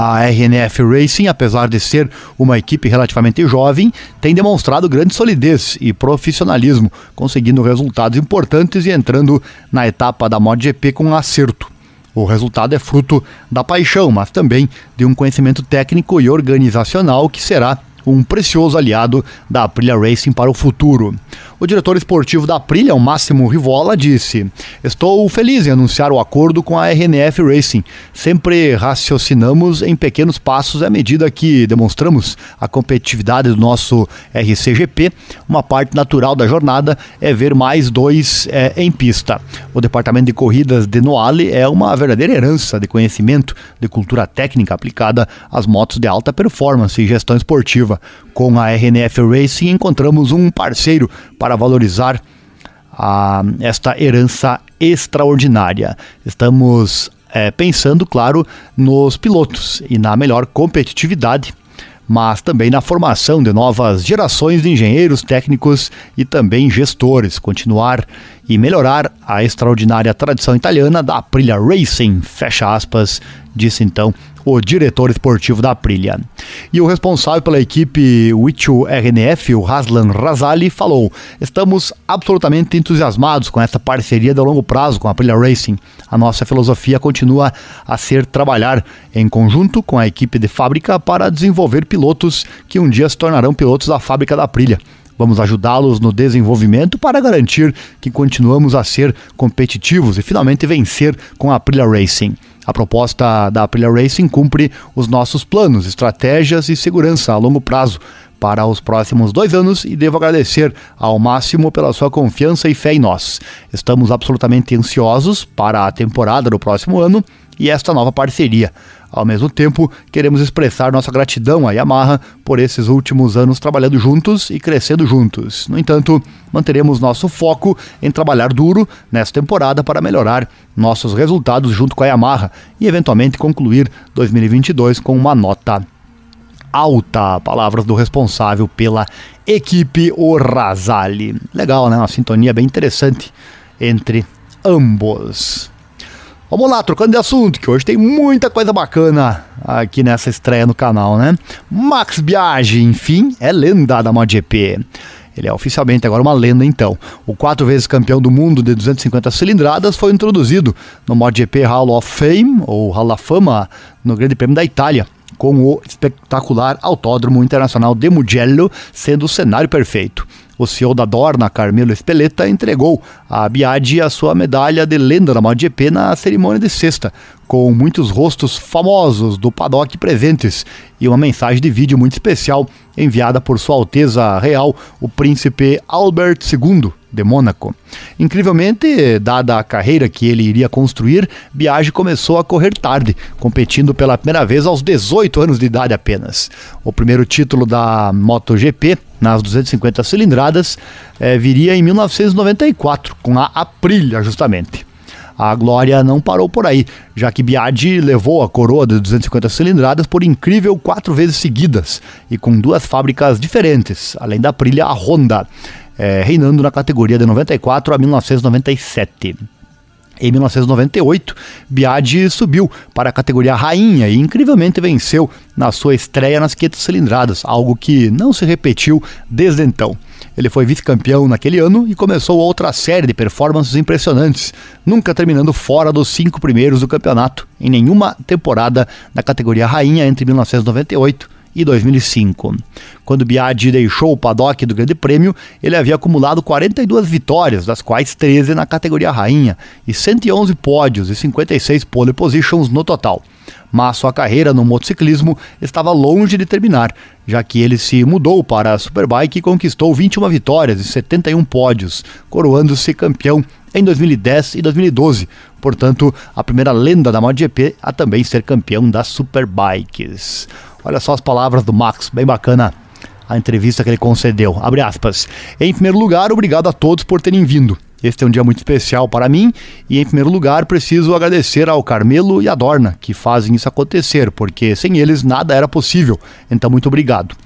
A RNF Racing, apesar de ser uma equipe relativamente jovem, tem demonstrado grande solidez e profissionalismo, conseguindo resultados importantes e entrando na etapa da MotoGP com acerto. O resultado é fruto da paixão, mas também de um conhecimento técnico e organizacional que será um precioso aliado da Aprilia Racing para o futuro. O diretor esportivo da Aprilia, o Máximo Rivola, disse: Estou feliz em anunciar o acordo com a RNF Racing. Sempre raciocinamos em pequenos passos à medida que demonstramos a competitividade do nosso RCGP. Uma parte natural da jornada é ver mais dois é, em pista. O departamento de corridas de Noale é uma verdadeira herança de conhecimento, de cultura técnica aplicada às motos de alta performance e gestão esportiva. Com a RNF Racing encontramos um parceiro para valorizar a, esta herança extraordinária. Estamos é, pensando, claro, nos pilotos e na melhor competitividade mas também na formação de novas gerações de engenheiros técnicos e também gestores, continuar e melhorar a extraordinária tradição italiana da Aprilia Racing, fecha aspas, disse então o diretor esportivo da Aprilia. E o responsável pela equipe Wichu RNF, o Haslan Razali, falou: Estamos absolutamente entusiasmados com essa parceria de longo prazo com a Aprilia Racing. A nossa filosofia continua a ser trabalhar em conjunto com a equipe de fábrica para desenvolver pilotos que um dia se tornarão pilotos da fábrica da Aprilia. Vamos ajudá-los no desenvolvimento para garantir que continuamos a ser competitivos e finalmente vencer com a Aprilia Racing. A proposta da Aprilia Racing cumpre os nossos planos, estratégias e segurança a longo prazo para os próximos dois anos e devo agradecer ao máximo pela sua confiança e fé em nós. Estamos absolutamente ansiosos para a temporada do próximo ano e esta nova parceria. Ao mesmo tempo, queremos expressar nossa gratidão à Yamaha por esses últimos anos trabalhando juntos e crescendo juntos. No entanto, manteremos nosso foco em trabalhar duro nesta temporada para melhorar nossos resultados junto com a Yamaha e eventualmente concluir 2022 com uma nota alta. Palavras do responsável pela equipe, o Razali. Legal, né? Uma sintonia bem interessante entre ambos. Vamos lá, trocando de assunto, que hoje tem muita coisa bacana aqui nessa estreia no canal, né? Max Biaggi, enfim, é lenda da MotoGP. Ele é oficialmente agora uma lenda, então. O quatro vezes campeão do mundo de 250 cilindradas foi introduzido no MotoGP Hall of Fame, ou Hall of Fama, no Grande Prêmio da Itália, com o espetacular Autódromo Internacional de Mugello sendo o cenário perfeito. O CEO da Dorna, Carmelo Espeleta, entregou a Biaggi a sua medalha de lenda da MotoGP na cerimônia de sexta, com muitos rostos famosos do paddock presentes e uma mensagem de vídeo muito especial enviada por Sua Alteza Real, o Príncipe Albert II de Mônaco. Incrivelmente, dada a carreira que ele iria construir, Biaggi começou a correr tarde, competindo pela primeira vez aos 18 anos de idade apenas. O primeiro título da MotoGP, nas 250 cilindradas, eh, viria em 1994, com a Aprilia, justamente. A glória não parou por aí, já que Biaggi levou a coroa de 250 cilindradas por incrível quatro vezes seguidas e com duas fábricas diferentes, além da Aprilia, a Honda é, reinando na categoria de 94 a 1997. Em 1998, Biaggi subiu para a categoria rainha e incrivelmente venceu na sua estreia nas 500 cilindradas, algo que não se repetiu desde então. Ele foi vice-campeão naquele ano e começou outra série de performances impressionantes, nunca terminando fora dos cinco primeiros do campeonato, em nenhuma temporada na categoria rainha entre 1998 e 2005. Quando Biaggi deixou o paddock do Grande Prêmio, ele havia acumulado 42 vitórias, das quais 13 na categoria rainha, e 111 pódios e 56 pole positions no total. Mas sua carreira no motociclismo estava longe de terminar, já que ele se mudou para a Superbike e conquistou 21 vitórias e 71 pódios, coroando-se campeão em 2010 e 2012, portanto, a primeira lenda da MotoGP a também ser campeão das Superbikes. Olha só as palavras do Max, bem bacana a entrevista que ele concedeu. Abre aspas. Em primeiro lugar, obrigado a todos por terem vindo. Este é um dia muito especial para mim e, em primeiro lugar, preciso agradecer ao Carmelo e à Dorna que fazem isso acontecer, porque sem eles nada era possível. Então, muito obrigado.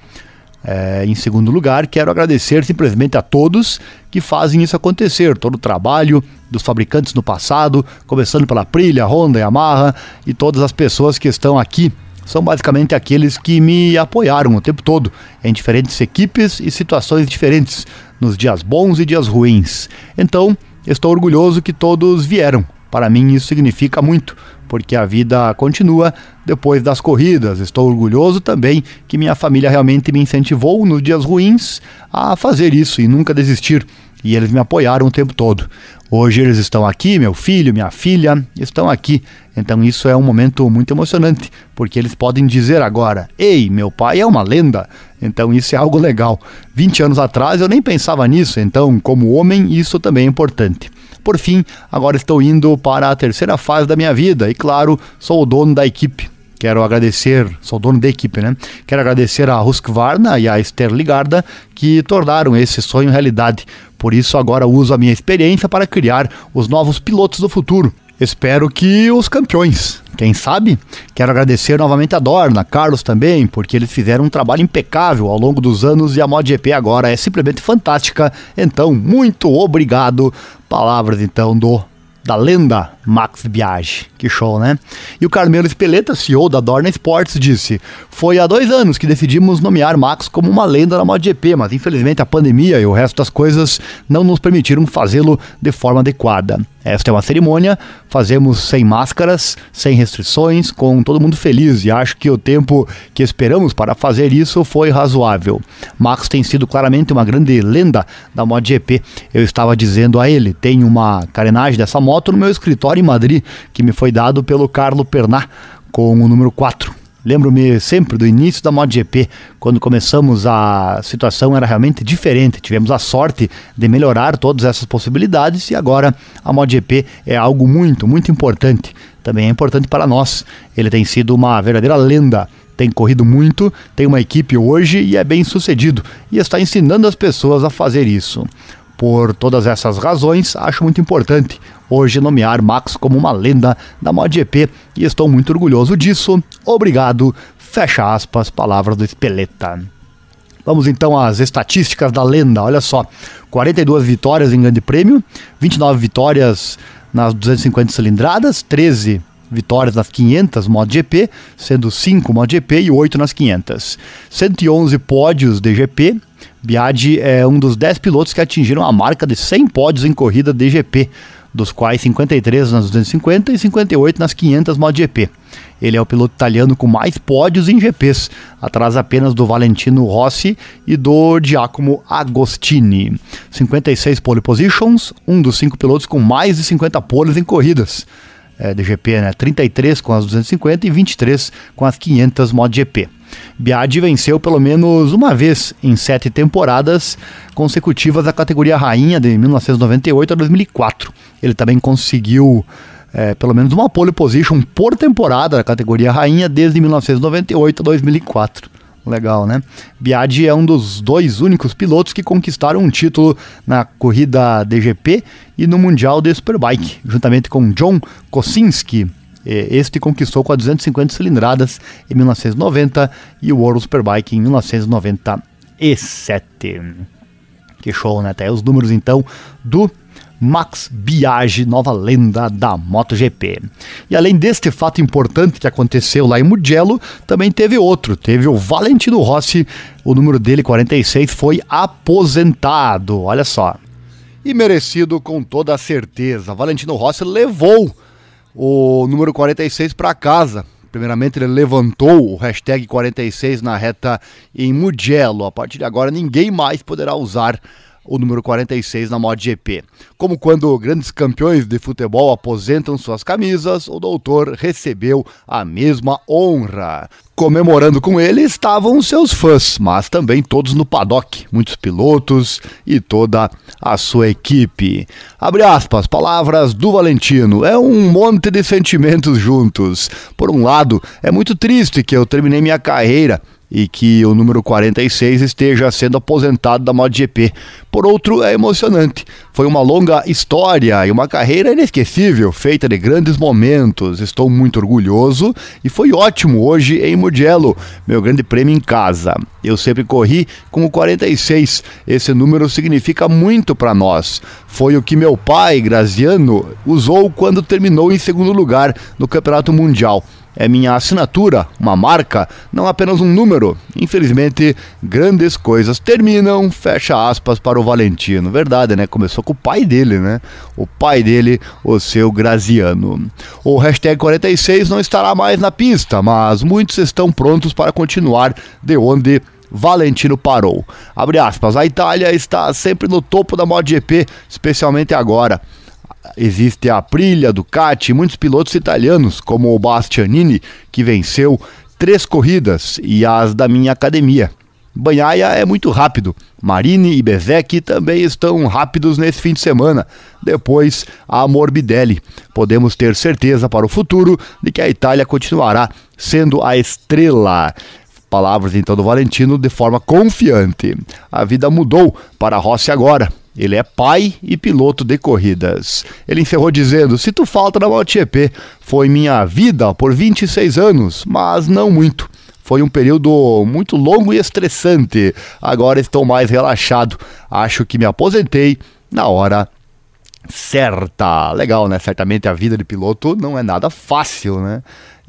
É, em segundo lugar, quero agradecer simplesmente a todos que fazem isso acontecer, todo o trabalho dos fabricantes no passado, começando pela Prilha, Honda, Yamaha e todas as pessoas que estão aqui. São basicamente aqueles que me apoiaram o tempo todo, em diferentes equipes e situações diferentes, nos dias bons e dias ruins. Então, estou orgulhoso que todos vieram. Para mim, isso significa muito, porque a vida continua depois das corridas. Estou orgulhoso também que minha família realmente me incentivou nos dias ruins a fazer isso e nunca desistir. E eles me apoiaram o tempo todo. Hoje eles estão aqui, meu filho, minha filha, estão aqui. Então isso é um momento muito emocionante, porque eles podem dizer agora: Ei, meu pai é uma lenda. Então isso é algo legal. 20 anos atrás eu nem pensava nisso, então, como homem, isso também é importante. Por fim, agora estou indo para a terceira fase da minha vida e, claro, sou o dono da equipe. Quero agradecer, sou dono da equipe, né? Quero agradecer a Husqvarna e a Esther Ligarda que tornaram esse sonho realidade. Por isso, agora uso a minha experiência para criar os novos pilotos do futuro. Espero que os campeões. Quem sabe? Quero agradecer novamente a Dorna, Carlos também, porque eles fizeram um trabalho impecável ao longo dos anos e a MotoGP agora é simplesmente fantástica. Então, muito obrigado. Palavras então do da lenda Max Biaggi. Que show, né? E o Carmelo Espeleta, CEO da Dorna Sports, disse: Foi há dois anos que decidimos nomear Max como uma lenda na MotoGP, mas infelizmente a pandemia e o resto das coisas não nos permitiram fazê-lo de forma adequada. Esta é uma cerimônia, fazemos sem máscaras, sem restrições, com todo mundo feliz e acho que o tempo que esperamos para fazer isso foi razoável. Max tem sido claramente uma grande lenda da MotoGP. Eu estava dizendo a ele, tem uma carenagem dessa moto no meu escritório em Madrid, que me foi dado pelo Carlo Pernat com o número 4. Lembro-me sempre do início da MotoGP, quando começamos a situação era realmente diferente. Tivemos a sorte de melhorar todas essas possibilidades e agora a MotoGP é algo muito, muito importante. Também é importante para nós. Ele tem sido uma verdadeira lenda tem corrido muito, tem uma equipe hoje e é bem sucedido e está ensinando as pessoas a fazer isso. Por todas essas razões, acho muito importante hoje nomear Max como uma lenda da MotoGP e estou muito orgulhoso disso. Obrigado. Fecha aspas, palavras do Espeleta. Vamos então às estatísticas da lenda. Olha só: 42 vitórias em Grande Prêmio, 29 vitórias nas 250 cilindradas, 13 vitórias nas 500 MotoGP, sendo 5 MotoGP e 8 nas 500. 111 pódios de GP. Biaggi é um dos 10 pilotos que atingiram a marca de 100 pódios em corrida de GP, dos quais 53 nas 250 e 58 nas 500 MotoGP. Ele é o piloto italiano com mais pódios em GPs, atrás apenas do Valentino Rossi e do Giacomo Agostini. 56 pole positions, um dos cinco pilotos com mais de 50 poles em corridas é, de GP, né? 33 com as 250 e 23 com as 500 MotoGP. Biaggi venceu pelo menos uma vez em sete temporadas consecutivas a categoria rainha de 1998 a 2004. Ele também conseguiu é, pelo menos uma pole position por temporada na categoria rainha desde 1998 a 2004. Legal, né? Biaggi é um dos dois únicos pilotos que conquistaram um título na corrida DGP e no Mundial de Superbike, juntamente com John Kosinski. Este conquistou com a 250 cilindradas em 1990 e o World Superbike em 1997. Que show, né? Até os números então do Max Biaggi, nova lenda da MotoGP. E além deste fato importante que aconteceu lá em Mugello, também teve outro. Teve o Valentino Rossi, o número dele, 46, foi aposentado. Olha só. E merecido com toda certeza. Valentino Rossi levou o número 46 para casa. Primeiramente, ele levantou o hashtag 46 na reta em Mugello. A partir de agora, ninguém mais poderá usar o número 46 na MotoGP. Como quando grandes campeões de futebol aposentam suas camisas, o doutor recebeu a mesma honra. Comemorando com ele estavam seus fãs, mas também todos no paddock, muitos pilotos e toda a sua equipe. Abre aspas, palavras do Valentino. É um monte de sentimentos juntos. Por um lado, é muito triste que eu terminei minha carreira e que o número 46 esteja sendo aposentado da MotoGP, por outro é emocionante. Foi uma longa história e uma carreira inesquecível, feita de grandes momentos. Estou muito orgulhoso e foi ótimo hoje em Mugello, meu grande prêmio em casa. Eu sempre corri com o 46. Esse número significa muito para nós. Foi o que meu pai, Graziano, usou quando terminou em segundo lugar no Campeonato Mundial é minha assinatura, uma marca, não apenas um número. Infelizmente, grandes coisas terminam, fecha aspas para o Valentino. Verdade, né? Começou com o pai dele, né? O pai dele, o seu Graziano. O hashtag 46 não estará mais na pista, mas muitos estão prontos para continuar de onde Valentino parou. Abre aspas, a Itália está sempre no topo da MotoGP, especialmente agora. Existe a Aprilia, Ducati e muitos pilotos italianos, como o Bastianini, que venceu três corridas, e as da minha academia. Banhaia é muito rápido. Marini e Bezek também estão rápidos nesse fim de semana. Depois, a Morbidelli. Podemos ter certeza para o futuro de que a Itália continuará sendo a estrela. Palavras então do Valentino de forma confiante. A vida mudou para Rossi agora. Ele é pai e piloto de corridas. Ele encerrou dizendo: Se tu falta na MotoGP, foi minha vida por 26 anos, mas não muito. Foi um período muito longo e estressante. Agora estou mais relaxado. Acho que me aposentei na hora certa. Legal, né? Certamente a vida de piloto não é nada fácil, né?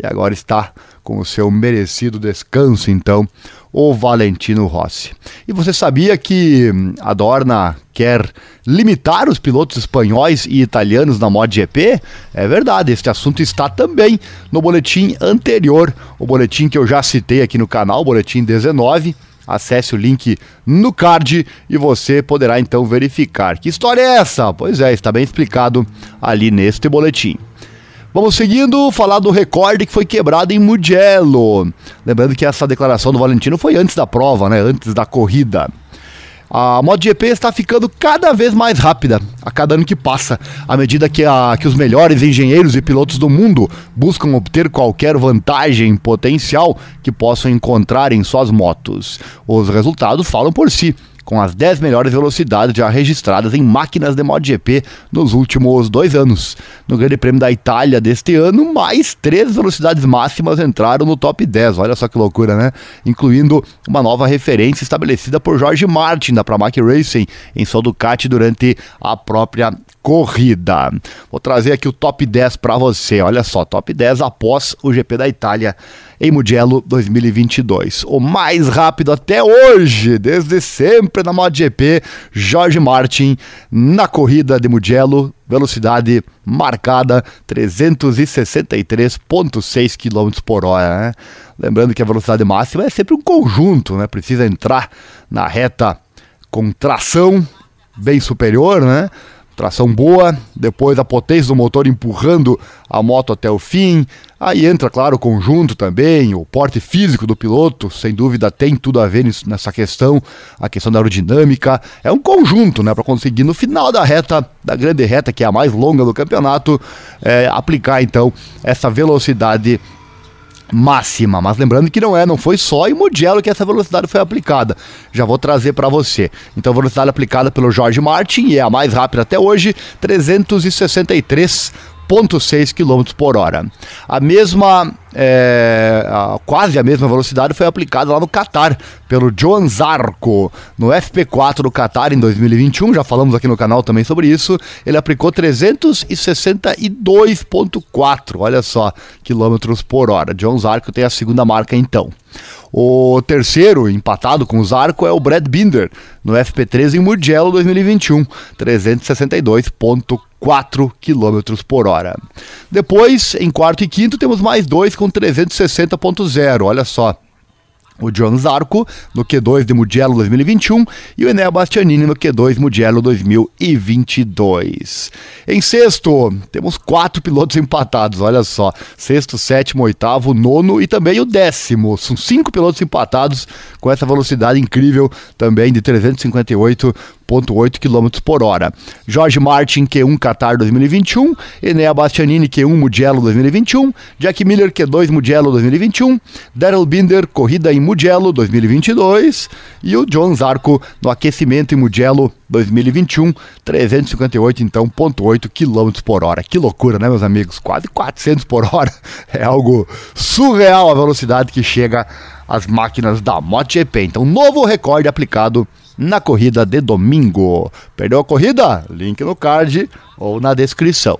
E agora está com o seu merecido descanso, então, o Valentino Rossi. E você sabia que hum, a Dorna quer limitar os pilotos espanhóis e italianos na MotoGP? É verdade, este assunto está também no boletim anterior, o boletim que eu já citei aqui no canal, boletim 19. Acesse o link no card e você poderá então verificar. Que história é essa? Pois é, está bem explicado ali neste boletim. Vamos seguindo, falar do recorde que foi quebrado em Mugello. Lembrando que essa declaração do Valentino foi antes da prova, né? Antes da corrida. A MotoGP está ficando cada vez mais rápida a cada ano que passa, à medida que, a, que os melhores engenheiros e pilotos do mundo buscam obter qualquer vantagem potencial que possam encontrar em suas motos. Os resultados falam por si com as 10 melhores velocidades já registradas em máquinas de MotoGP nos últimos dois anos. No Grande Prêmio da Itália deste ano, mais três velocidades máximas entraram no top 10. Olha só que loucura, né? Incluindo uma nova referência estabelecida por Jorge Martin da Pramac Racing em sua Ducati durante a própria corrida. Vou trazer aqui o top 10 para você. Olha só, top 10 após o GP da Itália em Mugello 2022. O mais rápido até hoje, desde sempre na MotoGP, Jorge Martin na corrida de Mugello, velocidade marcada 363.6 km por hora. Né? Lembrando que a velocidade máxima é sempre um conjunto, né? Precisa entrar na reta com tração bem superior, né? tração boa, depois a potência do motor empurrando a moto até o fim. Aí entra, claro, o conjunto também, o porte físico do piloto, sem dúvida tem tudo a ver nessa questão, a questão da aerodinâmica. É um conjunto, né, para conseguir no final da reta, da grande reta, que é a mais longa do campeonato, é, aplicar então essa velocidade máxima. Mas lembrando que não é, não foi só em Mugello que essa velocidade foi aplicada. Já vou trazer para você. Então, velocidade aplicada pelo George Martin e é a mais rápida até hoje, 363 1,6 km por hora. A mesma, é, a, quase a mesma velocidade foi aplicada lá no Qatar, pelo Joan Zarco, no FP4 do Qatar em 2021, já falamos aqui no canal também sobre isso, ele aplicou 362,4, olha só, quilômetros por hora. John Zarco tem a segunda marca então. O terceiro, empatado com o Zarco, é o Brad Binder, no FP3 em Mugello 2021, 362,4 km por hora. Depois, em quarto e quinto, temos mais dois com 360,0. Olha só o John Zarco no Q2 de Mugello 2021 e o Enel Bastianini no Q2 Mugello 2022. Em sexto, temos quatro pilotos empatados, olha só. Sexto, sétimo, oitavo, nono e também o décimo. São cinco pilotos empatados com essa velocidade incrível também de 358 0,8 km por hora. Jorge Martin Q1 Qatar 2021, Enea Bastianini Q1 Mugello 2021, Jack Miller Q2 Mugello 2021, Daryl Binder Corrida em Mugello 2022 e o John Zarco no aquecimento em Mugello 2021, 358 então, 0,8 km por hora. Que loucura, né, meus amigos? Quase 400 por hora. É algo surreal a velocidade que chega às máquinas da MotoGP. Então, novo recorde aplicado na corrida de domingo. Perdeu a corrida? Link no card ou na descrição.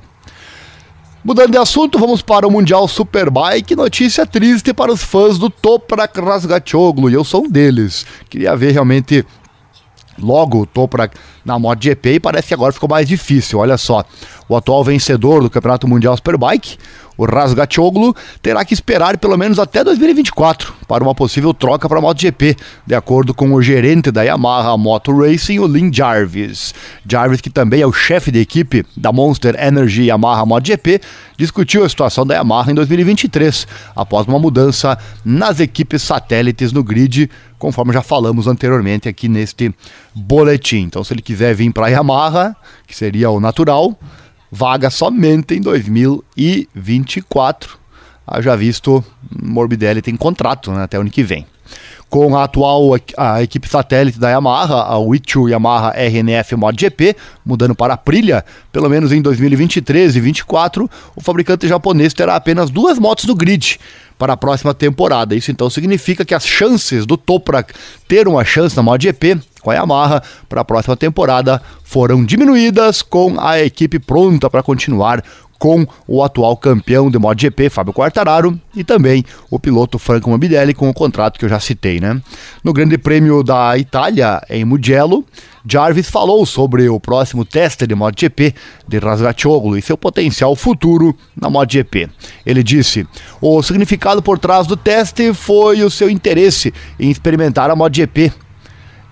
Mudando de assunto, vamos para o Mundial Superbike. Notícia triste para os fãs do Toprak Razgatoglu, e eu sou um deles. Queria ver realmente logo o Toprak na MotoGP e parece que agora ficou mais difícil. Olha só, o atual vencedor do Campeonato Mundial Superbike o Razgatoglu terá que esperar pelo menos até 2024 para uma possível troca para a MotoGP, de acordo com o gerente da Yamaha Moto Racing, o Lynn Jarvis. Jarvis, que também é o chefe de equipe da Monster Energy Yamaha MotoGP, discutiu a situação da Yamaha em 2023, após uma mudança nas equipes satélites no grid, conforme já falamos anteriormente aqui neste boletim. Então, se ele quiser vir para Yamaha, que seria o natural, vaga somente em 2024. Haja visto, Morbidelli tem contrato né, até o ano que vem. Com a atual a equipe satélite da Yamaha, a Wichu Yamaha RNF MotoGP, mudando para a Aprilia, pelo menos em 2023 e 2024, o fabricante japonês terá apenas duas motos no grid para a próxima temporada. Isso então significa que as chances do Toprak ter uma chance na MotoGP com a Yamaha para a próxima temporada foram diminuídas com a equipe pronta para continuar com o atual campeão de MotoGP, Fábio Quartararo, e também o piloto Franco Morbidelli com o contrato que eu já citei, né? No Grande Prêmio da Itália, em Mugello, Jarvis falou sobre o próximo teste de MotoGP de Razgatoglu e seu potencial futuro na MotoGP. Ele disse: "O significado por trás do teste foi o seu interesse em experimentar a MotoGP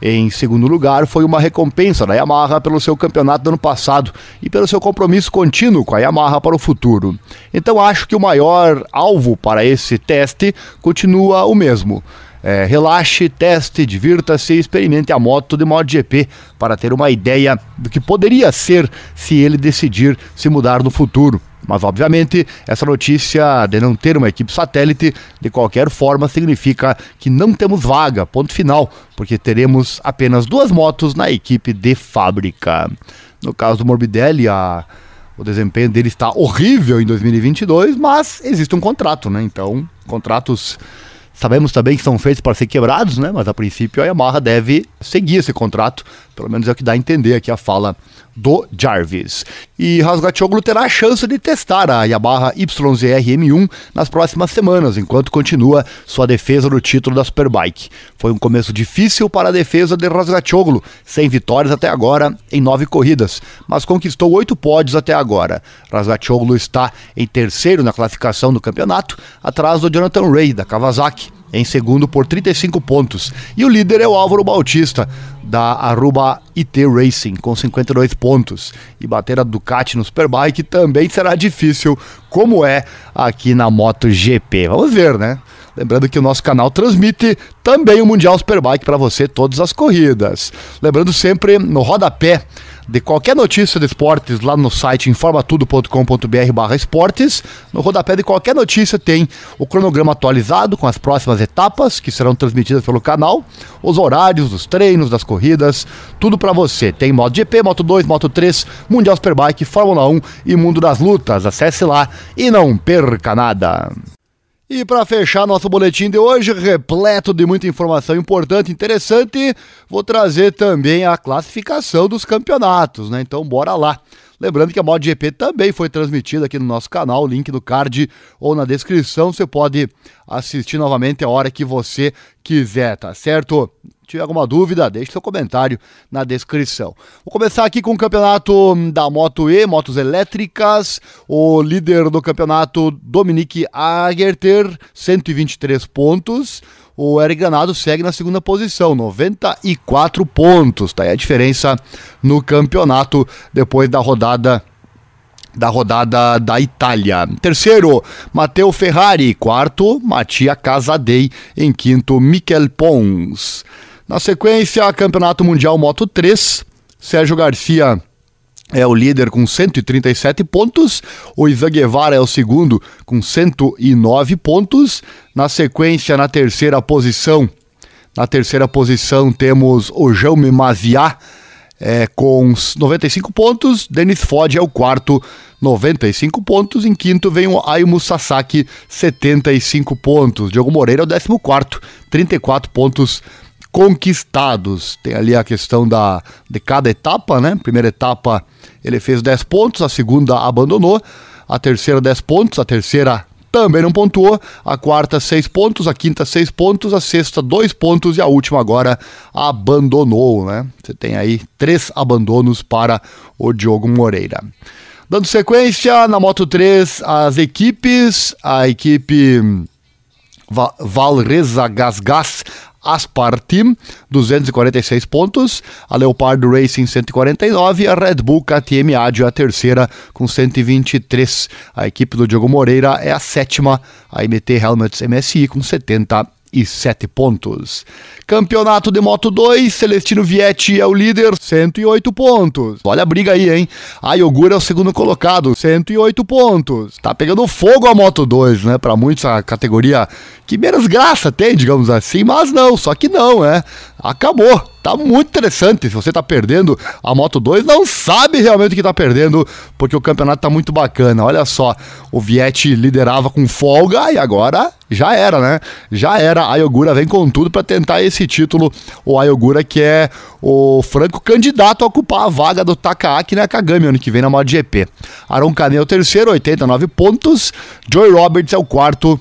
em segundo lugar, foi uma recompensa da Yamaha pelo seu campeonato do ano passado e pelo seu compromisso contínuo com a Yamaha para o futuro. Então acho que o maior alvo para esse teste continua o mesmo. É, relaxe, teste, divirta-se e experimente a moto de MotoGP para ter uma ideia do que poderia ser se ele decidir se mudar no futuro. Mas, obviamente, essa notícia de não ter uma equipe satélite, de qualquer forma, significa que não temos vaga, ponto final, porque teremos apenas duas motos na equipe de fábrica. No caso do Morbidelli, a, o desempenho dele está horrível em 2022, mas existe um contrato, né? Então, contratos sabemos também que são feitos para ser quebrados, né? Mas a princípio a Yamaha deve seguir esse contrato, pelo menos é o que dá a entender aqui a fala do Jarvis. E Rasgatoglu terá a chance de testar a Yamaha YZR-M1 nas próximas semanas, enquanto continua sua defesa do título da Superbike. Foi um começo difícil para a defesa de Rasgatoglu, sem vitórias até agora em nove corridas, mas conquistou oito pódios até agora. Rasgatoglu está em terceiro na classificação do campeonato, atrás do Jonathan Ray, da Kawasaki, em segundo por 35 pontos. E o líder é o Álvaro Bautista, da Aruba IT Racing, com 52 pontos. E bater a Ducati no Superbike também será difícil, como é aqui na MotoGP. Vamos ver, né? Lembrando que o nosso canal transmite também o Mundial Superbike para você todas as corridas. Lembrando sempre no rodapé de qualquer notícia de esportes lá no site informatudo.com.br esportes. No rodapé de qualquer notícia tem o cronograma atualizado com as próximas etapas que serão transmitidas pelo canal, os horários dos treinos, das corridas, tudo para você. Tem MotoGP, Moto 2, Moto 3, Mundial Superbike, Fórmula 1 e Mundo das Lutas. Acesse lá e não perca nada. E para fechar nosso boletim de hoje, repleto de muita informação importante interessante, vou trazer também a classificação dos campeonatos, né? Então bora lá. Lembrando que a MotoGP também foi transmitida aqui no nosso canal, link no card ou na descrição, você pode assistir novamente a hora que você quiser, tá certo? tiver alguma dúvida, deixe seu comentário na descrição. Vou começar aqui com o campeonato da Moto E, motos elétricas. O líder do campeonato, Dominique Agerter, 123 pontos. O Eric Granado segue na segunda posição, 94 pontos. Tá aí a diferença no campeonato depois da rodada da rodada da Itália. Terceiro, Matteo Ferrari. Quarto, Mattia Casadei. Em quinto, Miquel Pons. Na sequência, Campeonato Mundial Moto 3. Sérgio Garcia é o líder com 137 pontos. O Ivan Guevara é o segundo com 109 pontos. Na sequência, na terceira posição, na terceira posição temos o Jaume Maziá é, com 95 pontos. Denis Fod é o quarto, 95 pontos. Em quinto vem o Ayumu Sasaki, 75 pontos. Diogo Moreira é o décimo quarto, 34 pontos conquistados. Tem ali a questão da, de cada etapa, né? Primeira etapa ele fez 10 pontos, a segunda abandonou, a terceira 10 pontos, a terceira também não pontuou, a quarta 6 pontos, a quinta 6 pontos, a sexta 2 pontos e a última agora abandonou, né? Você tem aí três abandonos para o Diogo Moreira. Dando sequência, na Moto 3, as equipes, a equipe Valreza Gas Gas Aspar Team, 246 pontos, a Leopardo Racing 149 e a Red Bull KTM Adio a terceira com 123. A equipe do Diogo Moreira é a sétima, a MT Helmets MSI com 70 e 7 pontos. Campeonato de Moto 2, Celestino Vietti é o líder, 108 pontos. Olha a briga aí, hein? A Yogura é o segundo colocado, 108 pontos. Tá pegando fogo a Moto 2, né? Para muitos a categoria que menos graça tem, digamos assim, mas não, só que não, é. Acabou. Tá muito interessante. Se você tá perdendo a Moto 2, não sabe realmente o que tá perdendo, porque o campeonato tá muito bacana. Olha só, o Vietti liderava com folga e agora já era, né? Já era. A Ayogura vem com tudo para tentar esse título. O Ayogura que é o franco candidato a ocupar a vaga do Takaaki Nakagami ano que vem na MotoGP. Aron Kane é o terceiro, 89 pontos. Joy Roberts é o quarto,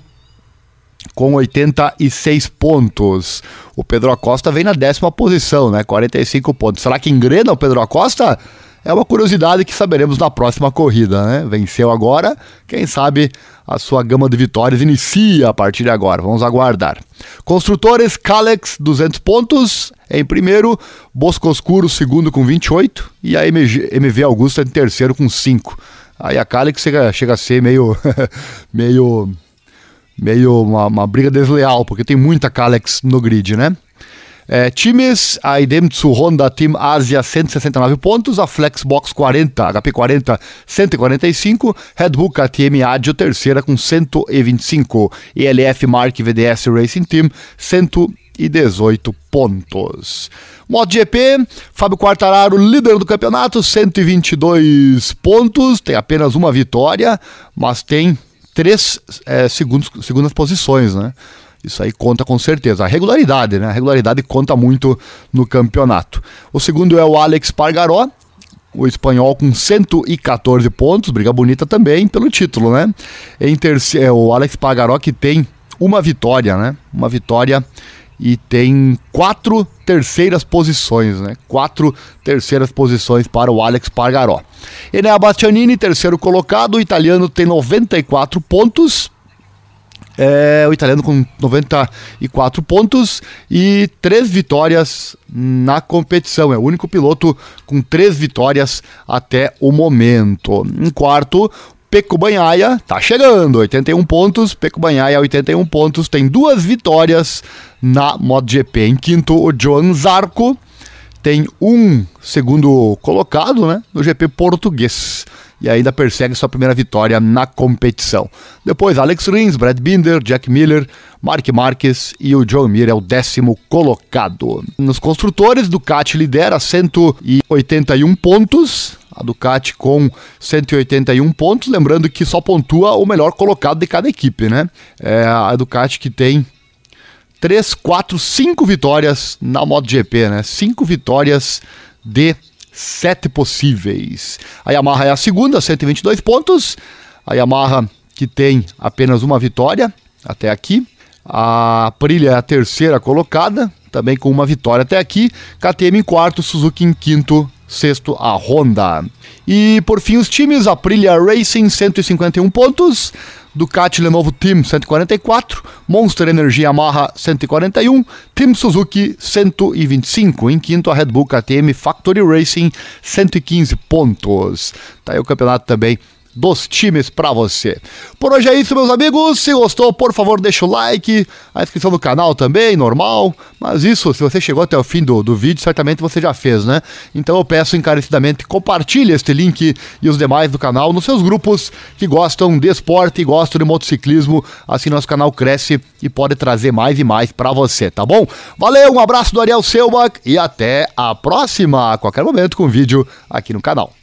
com 86 pontos. O Pedro Acosta vem na décima posição, né? 45 pontos. Será que engrena o Pedro Acosta? É uma curiosidade que saberemos na próxima corrida, né? Venceu agora, quem sabe a sua gama de vitórias inicia a partir de agora. Vamos aguardar. Construtores, Calex, 200 pontos em primeiro, Bosco Oscuro, segundo com 28 e a MG, MV Augusta em terceiro com 5. Aí a Calex chega, chega a ser meio meio meio uma, uma briga desleal, porque tem muita Kalex no grid, né? É, times, a Idemitsu Honda Team Asia 169 pontos, a Flexbox 40, HP 40 145, Red Bull KTM Adio terceira com 125, ELF Mark VDS Racing Team 118 pontos. MotoGP, Fábio Quartararo, líder do campeonato, 122 pontos, tem apenas uma vitória, mas tem três é, segundos, segundas posições, né? Isso aí conta com certeza. A regularidade, né? A regularidade conta muito no campeonato. O segundo é o Alex Pargaró, o espanhol com 114 pontos, briga bonita também pelo título, né? Em terceiro, é o Alex Pargaró que tem uma vitória, né? Uma vitória e tem quatro terceiras posições, né? Quatro terceiras posições para o Alex Pargaró. Enea Bastianini, terceiro colocado, o italiano tem 94 pontos. É, o italiano com 94 pontos e três vitórias na competição. É o único piloto com três vitórias até o momento. Em quarto, Peco Banhaia tá chegando, 81 pontos. Peco Banhaia, 81 pontos, tem duas vitórias na MotoGP. Em quinto, o Joan Zarco tem um segundo colocado né, no GP português e ainda persegue sua primeira vitória na competição. Depois, Alex Rins, Brad Binder, Jack Miller, Mark Marques e o John Mir é o décimo colocado. Nos construtores, Ducati lidera 181 pontos, a Ducati com 181 pontos, lembrando que só pontua o melhor colocado de cada equipe, né? É a Ducati que tem 3, 4, 5 vitórias na MotoGP, né? 5 vitórias de 7 possíveis. A Yamaha é a segunda, 122 pontos. A Yamaha que tem apenas uma vitória até aqui. A Aprilia é a terceira colocada, também com uma vitória até aqui. KTM em quarto, Suzuki em quinto, sexto a Honda. E por fim os times, Aprilia Racing 151 pontos, Ducati Lenovo Team 144, Monster Energy Yamaha 141, Team Suzuki 125, em quinto a Red Bull KTM Factory Racing 115 pontos. Tá aí o campeonato também dos times para você. Por hoje é isso, meus amigos. Se gostou, por favor, deixa o like, a inscrição no canal também, normal. Mas isso, se você chegou até o fim do, do vídeo, certamente você já fez, né? Então eu peço encarecidamente compartilhe este link e os demais do canal nos seus grupos que gostam de esporte e gostam de motociclismo. Assim nosso canal cresce e pode trazer mais e mais para você, tá bom? Valeu, um abraço do Ariel Selbach e até a próxima, a qualquer momento com vídeo aqui no canal.